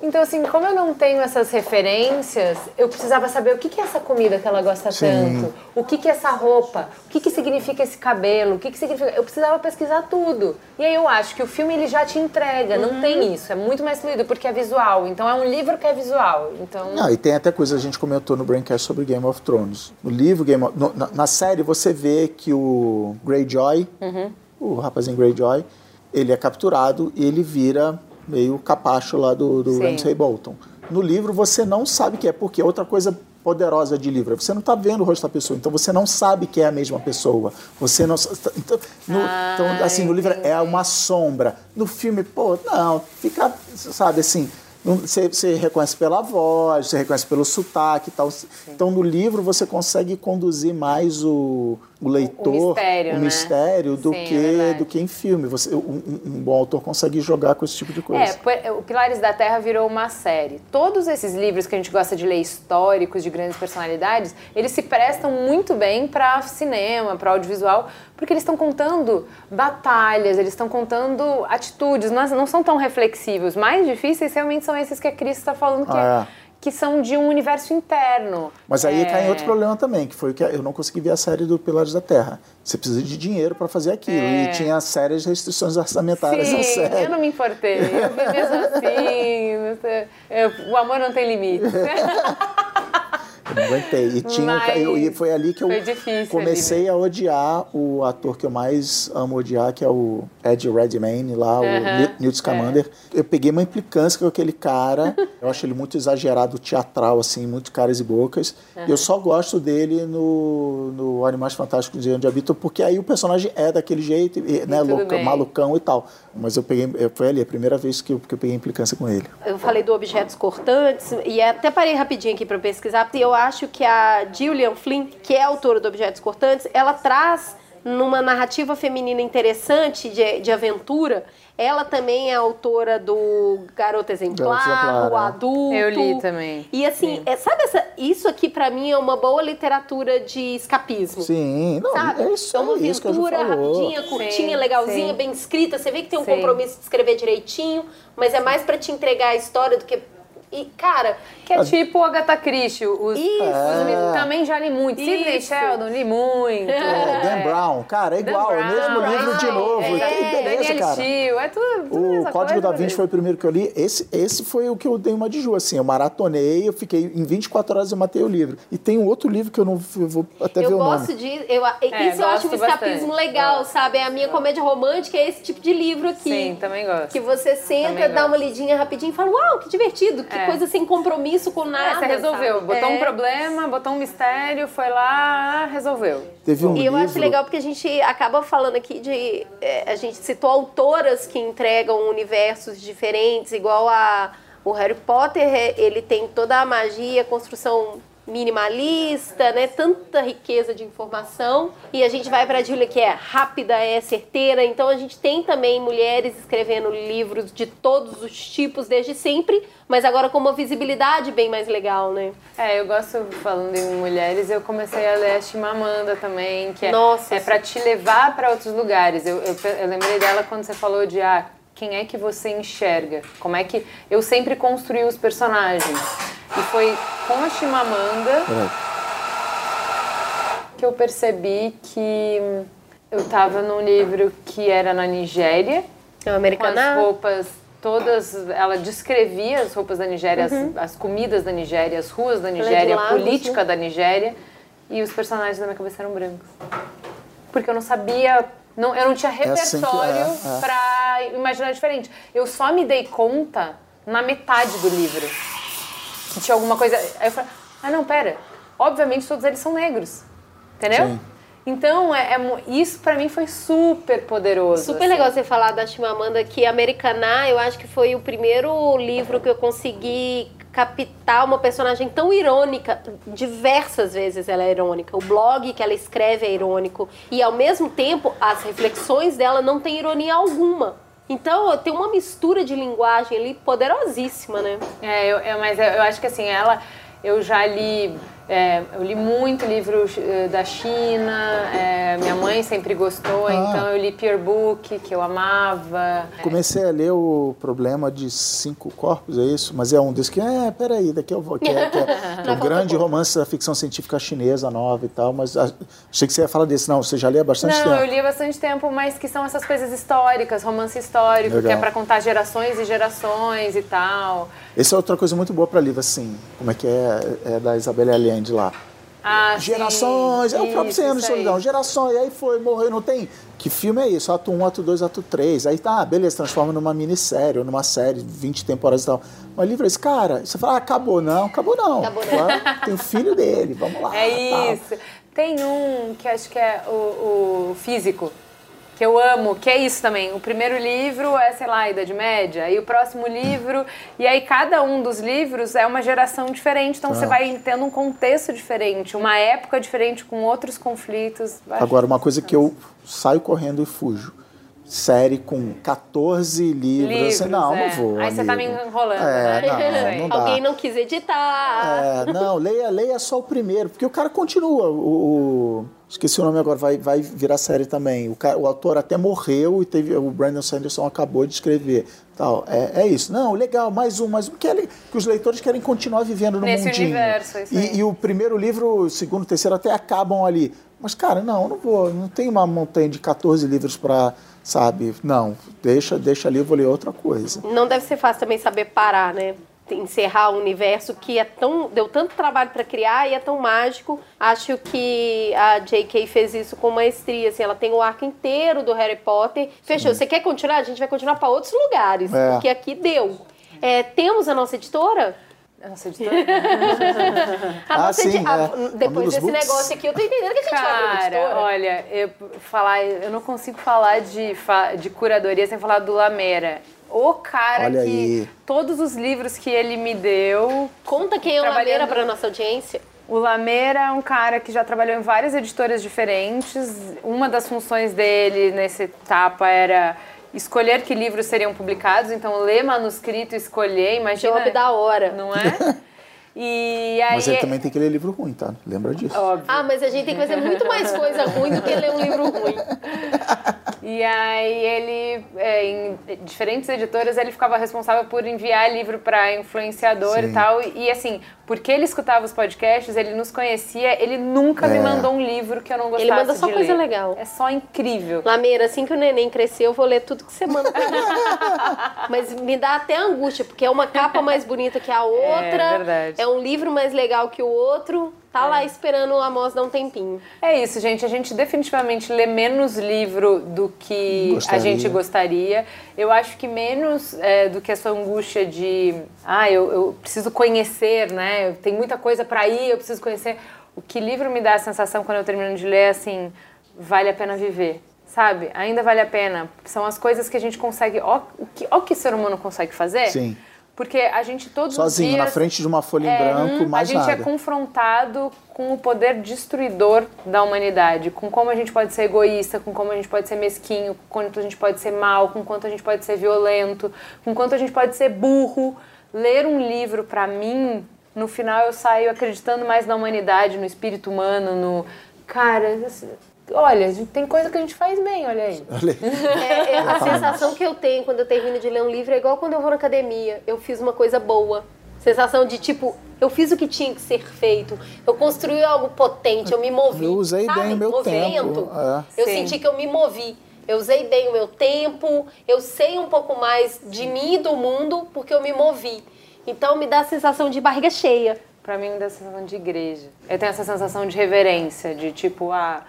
Então, assim, como eu não tenho essas referências, eu precisava saber o que, que é essa comida que ela gosta
Sim.
tanto, o que, que é essa roupa, o que, que significa esse cabelo, o que, que significa. Eu precisava pesquisar tudo. E aí eu acho que o filme ele já te entrega, não tem isso. É muito mais fluido porque é visual. Então é um livro que é visual. Então.
Não, e tem até coisa, a gente comentou no Braincast sobre Game of Thrones. No livro, Game of, no- na, na série, você vê que o Greyjoy, o rapazinho Greyjoy, ele é capturado e ele vira meio capacho lá do, do
Sim.
Ramsay Bolton. No livro, você não sabe que é, porque é outra coisa poderosa de livro. é Você não está vendo o rosto da pessoa, então você não sabe que é a mesma pessoa. Você não. Então, no, então, assim, no livro é uma sombra. No filme, pô, não, fica, sabe, assim. Você, você reconhece pela voz, você reconhece pelo sotaque e tal. Então, no livro, você consegue conduzir mais o, o leitor,
mistério,
o
né?
mistério do,
Sim, é
que,
verdade.
do que em filme. Você, um, um- bom autor consegue jogar com esse tipo de coisa.
É, o Pilares da Terra virou uma série. Todos esses livros que a gente gosta de ler históricos de grandes personalidades, eles se prestam muito bem para cinema, para audiovisual, porque eles estão contando batalhas, eles estão contando atitudes, não, não são tão reflexivos. Mais difíceis realmente são esses que a Cris está falando que
Ah,
que são de um universo interno.
Mas aí
É,
cai em outro problema também, que foi que eu não consegui ver a série do Pilares da Terra. Você precisa de dinheiro para fazer aquilo.
É.
E tinha sérias restrições orçamentárias na
Sim,
série.
eu não me importei. Eu vi mesmo assim. [LAUGHS] eu- o amor não tem limite. [LAUGHS]
Não aguentei. E, tinha,
Mas
eu- e foi ali que eu
foi difícil
comecei a odiar o ator que eu mais amo odiar, que é o Ed Redmayne, lá, o
Aham,
Newt- Newt Scamander. Eu peguei uma implicância com aquele cara. Eu acho ele muito exagerado, teatral, assim, muito caras e bocas. E eu só gosto dele no, no Animais Fantásticos de Onde Habitam, porque aí o personagem é daquele jeito, e, né, louca- malucão e tal. Mas eu peguei, foi ali a primeira vez que eu, que eu peguei implicância com ele.
Eu falei do objetos cortantes e até parei rapidinho aqui para pesquisar, porque eu acho que a Gillian Flynn, que é autora do Objetos Cortantes, ela traz numa narrativa feminina interessante de, de aventura. Ela também é autora do Garota Exemplar,
Exemplar,
o
é.
Adulto.
Eu li também.
E assim, é, sabe essa, isso aqui pra mim é uma boa literatura de escapismo.
Sim, não,
Sabe?
é isso,
é uma
é isso que a Ju
aventura
falou.
rapidinha, curtinha,
Sim,
legalzinha,
sim.
bem escrita. Você vê que tem um
Sim.
compromisso de escrever direitinho, mas é mais pra te entregar a história do que. E, cara,
Que é tipo o Agatha Christie. Os,
Isso.
os também já li muito. Sidney
Isso.
Sheldon, li muito. [LAUGHS]
É, Dan Brown, cara, é igual, é o mesmo
Brown,
livro de
é,
novo.
é,
que beleza,
Daniel
cara.
Steele, é tudo, tudo a
O
mesma
Código
coisa,
da Vinci foi o primeiro que eu li. Esse, esse foi o que eu dei uma de Ju, assim. Eu maratonei, eu fiquei em 24 horas eu matei o livro. E tem um outro livro que eu não eu vou até ver
eu
o
gosto
nome.
de. Eu, isso eu acho um
gosto
escapismo
bastante.
legal,
Gosto.
sabe? É a minha comédia romântica, é esse tipo de livro aqui.
Sim, também gosto.
Que você senta, dá uma
gosto.
lidinha rapidinho e fala, uau, que divertido, que
É.
coisa sem compromisso com
É,
nada.
você resolveu.
sabe?
Botou
É.
um problema, botou um mistério, foi lá, resolveu.
Teve um
E eu
livro...
acho legal porque a gente acaba falando aqui de. é, a gente citou autoras que entregam universos diferentes, igual a. O Harry Potter, ele tem toda a magia, a construção minimalista, né? Tanta riqueza de informação. E a gente vai para a Julia, que é rápida, é certeira. Então a gente tem também mulheres escrevendo livros de todos os tipos desde sempre, mas agora com uma visibilidade bem mais legal, né?
É, eu gosto, falando em mulheres, eu comecei a ler a Chimamanda também, que é,
Nossa,
é pra te levar pra outros lugares. Eu, eu, eu lembrei dela quando você falou de, ah, quem é que você enxerga? Como é que... Eu sempre construí os personagens. E foi com a Chimamanda
Peraí.
que eu percebi que eu tava num livro que era na Nigéria,
É
com as
americana.
roupas todas, ela descrevia as roupas da Nigéria, as, as comidas da Nigéria, as ruas da Nigéria, a política
né?
da Nigéria e os personagens da minha cabeça eram brancos. Porque eu não sabia, não, eu não tinha
assim que-
repertório
é, é.
pra imaginar diferente. Eu só me dei conta na metade do livro que tinha alguma coisa. Aí eu falei, ah não, pera, obviamente todos eles são negros, entendeu?
Sim.
Então, é, é isso pra mim foi super poderoso.
Super
assim.
legal você falar da Chimamanda, que Americaná, eu acho que foi o primeiro livro que eu consegui captar uma personagem tão irônica. Diversas vezes ela é irônica. O blog que ela escreve é irônico. E ao mesmo tempo, as reflexões dela não têm ironia alguma. Então, tem uma mistura de linguagem ali poderosíssima, né?
É, eu, eu- mas eu, eu acho que assim, ela, eu já li, é, eu li muito livro eh, da China, é, minha mãe sempre gostou,
Ah.
então eu li Peer Book, que eu amava.
Comecei a ler o Problema de Cinco Corpos, é isso? Mas é um desses que, é, peraí, daqui eu vou. Que é, que é, que [LAUGHS] é um grande romance da ficção científica chinesa nova e tal, mas a- achei que você ia falar desse. Não, você já lê há bastante
Não,
tempo.
eu li há bastante tempo, mas que são essas coisas históricas, romance histórico,
Legal.
que é pra contar gerações e gerações e tal.
Essa é outra coisa muito boa para livro, assim, como é que é, é da Isabelle Allende lá.
Ah, sim,
Gerações, é o próprio
isso,
Cem Anos de
isso aí.
Solidão, gerações, aí foi, morreu, não tem. Que filme é isso? Ato 1, ato 2, ato 3. Aí tá, beleza, transforma numa minissérie ou numa série, 20 temporadas e tal. Mas livro é esse, cara, você fala, ah, acabou, não, acabou não.
Acabou não.
Agora Tem filho dele, vamos lá. [LAUGHS]
É
tal.
isso. Tem um que acho que é o, o físico, que eu amo, que é isso também. O primeiro livro é, sei lá, a Idade Média, e o próximo livro. E aí cada um dos livros é uma geração diferente, então você vai tendo um contexto diferente, uma época diferente, com outros conflitos.
Agora, uma coisa que eu saio correndo e fujo. Série com 14 livros.
Livros,
assim, não,
é.
não vou.
Aí você tá
amigo.
me enrolando,
É,
né?
não, não. [LAUGHS]
Alguém não quis editar.
É, não, leia, leia só o primeiro, porque o cara continua. O, o- Esqueci o nome agora, vai, vai virar série também. O, cara, o autor até morreu e teve o Brandon Sanderson acabou de escrever. Tal. É, é isso. Não, legal, mais um, mais um. Que, que os leitores querem continuar vivendo no
Nesse
mundinho.
universo, isso.
E, e o primeiro livro, o segundo, o terceiro até acabam ali. Mas, cara, não, não vou, não tem uma montanha de 14 livros para, sabe? Não, deixa, deixa ali, eu vou ler outra coisa.
Não deve ser fácil também saber parar, né? encerrar o universo que é tão deu tanto trabalho para criar e é tão mágico. Acho que a J.K. fez isso com maestria. Assim, ela tem o arco inteiro do Harry Potter. Fechou. Você quer continuar? A gente vai continuar para outros lugares,
É.
porque aqui deu. É, temos a nossa editora.
Nossa, editora.
A
Ah,
nossa
sim,
edi- a-
é.
Depois
Amigos
desse
Books.
negócio aqui, eu tô entendendo que a gente
Cara,
editora.
olha, eu, falar, eu não consigo falar de, de curadoria sem falar do Lamera. O cara
Olha
que
aí.
todos os livros que ele me deu.
Conta quem é o Lameira para nossa audiência.
O Lameira é um cara que já trabalhou em várias editoras diferentes. Uma das funções dele nessa etapa era escolher que livros seriam publicados, então ler manuscrito, escolher, imagina.
Job da hora.
Não é? [LAUGHS] E aí.
Mas ele também tem que ler livro ruim, tá? Lembra disso?
Óbvio.
Ah, mas a gente tem que fazer muito mais coisa ruim do que ler um livro ruim. [LAUGHS]
E aí ele, é, em diferentes editoras, ele ficava responsável por enviar livro para influenciador
Sim.
e tal. E assim, porque ele escutava os podcasts, ele nos conhecia, ele nunca me
É.
mandou um livro que eu não gostasse
Ele manda só coisa
ler.
legal.
É só incrível.
Lameira, assim que o neném crescer, eu vou ler tudo que você manda pra mim. [LAUGHS] Mas me dá até angústia, porque é uma capa mais bonita que a outra.
verdade.
É um livro mais legal que o outro. Tá lá esperando o Amos dar um tempinho.
É isso, gente. A gente definitivamente lê menos livro do que a
Gostaria.
gente gostaria. Eu acho que menos é, do que essa angústia de, ah, eu, eu preciso conhecer, né? Tem muita coisa para ir, eu preciso conhecer. O que livro me dá a sensação quando eu termino de ler é assim, vale a pena viver. Sabe? Ainda vale a pena. São as coisas que a gente consegue. Ó, o que, ó, que ser humano consegue fazer?
Sim.
Porque a gente todos
Sozinho,
os dias.
na frente de uma folha em
É,
branco, mais
a gente
nada.
é confrontado com o poder destruidor da humanidade, com como a gente pode ser egoísta, com como a gente pode ser mesquinho, com quanto a gente pode ser mal, com quanto a gente pode ser violento, com quanto a gente pode ser burro. Ler um livro, pra mim, no final eu saio acreditando mais na humanidade, no espírito humano, no. Cara, assim, olha, a gente- tem coisa que a gente faz bem, olha aí.
É, é, a [LAUGHS] sensação que eu tenho quando eu termino de ler um livro é igual quando eu vou na academia. Eu fiz uma coisa boa. Sensação de tipo, eu fiz o que tinha que ser feito. Eu construí algo potente, eu me movi.
Eu usei
sabe?
bem o meu
Movimento.
tempo, é.
Eu
Sim.
senti que eu me movi. Eu usei bem o meu tempo, eu sei um pouco mais de mim e do mundo porque eu me movi. Então me dá a sensação de barriga cheia.
Pra mim, me dá a sensação de igreja. Eu tenho essa sensação de reverência, de tipo, ah,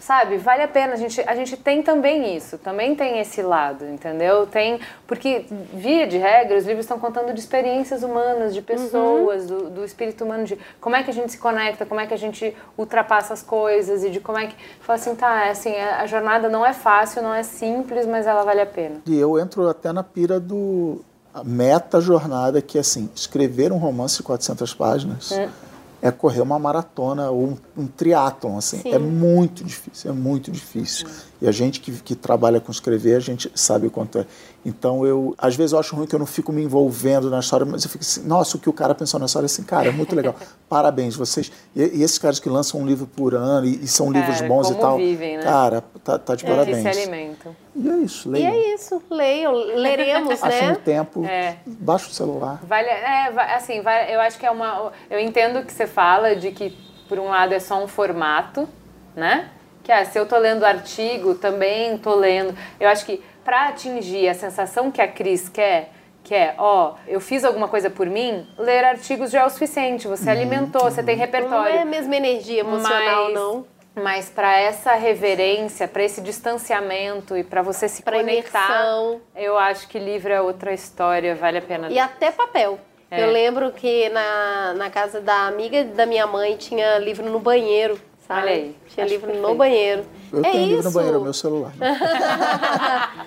sabe, vale a pena. A gente, a gente tem também isso, também tem esse lado, entendeu? Tem. Porque, via de regra, os livros estão contando de experiências humanas, de pessoas, do, do espírito humano, de como é que a gente se conecta, como é que a gente ultrapassa as coisas e de como é que. Fala assim, tá, é assim, a a jornada não é fácil, não é simples, mas ela vale a pena.
E eu entro até na pira do meta jornada, que é assim, escrever um romance de 400 páginas é correr uma maratona ou um, um triatlon, assim.
Sim.
É muito difícil, é muito difícil. E a gente que, que trabalha com escrever, a gente sabe o quanto é. Então, eu, às vezes eu acho ruim que eu não fico me envolvendo na história, mas eu fico assim, nossa, o que o cara pensou na história, assim, cara, é muito legal. [LAUGHS] Parabéns, vocês. E, e esses caras que lançam um livro por ano e, e são
Cara,
livros bons e tal.
vivem, né?
Cara, tá, tá de
É, que
parabéns.
se alimentam.
E é isso,
E
leiam.
é isso, leiam, leremos, [LAUGHS]
Achando
né?
tempo,
É.
baixa o celular.
Vale, é, assim, vai- eu acho que é uma. Eu entendo o que você fala de que, por um lado, é só um formato, né? Que ah, se eu tô lendo artigo, também tô lendo. Eu acho que para atingir a sensação que a Cris quer, que é, ó, eu fiz alguma coisa por mim, ler artigos já é o suficiente. Você alimentou, você tem
Não
repertório.
é a mesma energia emocional,
mas,
não.
Mas para essa reverência, para esse distanciamento e para você se
Pra
conectar,
imersão.
eu acho que livro é outra história, vale a pena.
E até papel.
É.
Eu lembro que na, na casa da amiga da minha mãe tinha livro no banheiro, sabe?
Olha aí,
Tinha livro no
perfeito.
banheiro.
Eu
é
tenho
isso.
livro no banheiro, é o meu celular. [LAUGHS]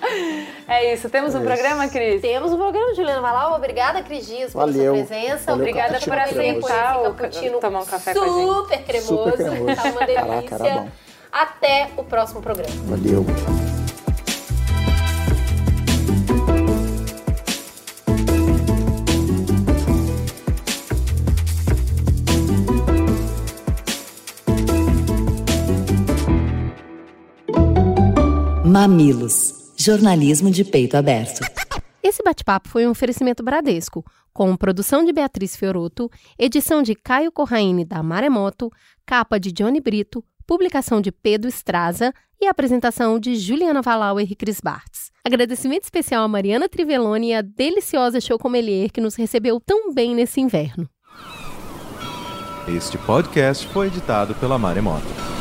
É isso. Temos um programa, Cris?
Temos o programa, Juliana Valau. Obrigada, Cris Dias, pela sua presença.
Valeu,
Obrigada por aceitar o
Super
cappuccino
tomar um café com a gente.
super cremoso.
Super cremoso.
Tá uma delícia.
Caraca, era bom.
Até o próximo programa.
Valeu.
Mamilos. Jornalismo de peito aberto.
Esse bate-papo foi um oferecimento Bradesco, com produção de Beatriz Fioroto, edição de Caio Corraine da Maremoto, capa de Johnny Brito, publicação de Pedro Estraza e apresentação de Juliana Valauer e Cris Bartz. Agradecimento especial a Mariana Trivelloni e a deliciosa Chocomelier que nos recebeu tão bem nesse inverno.
Este podcast foi editado pela Maremoto.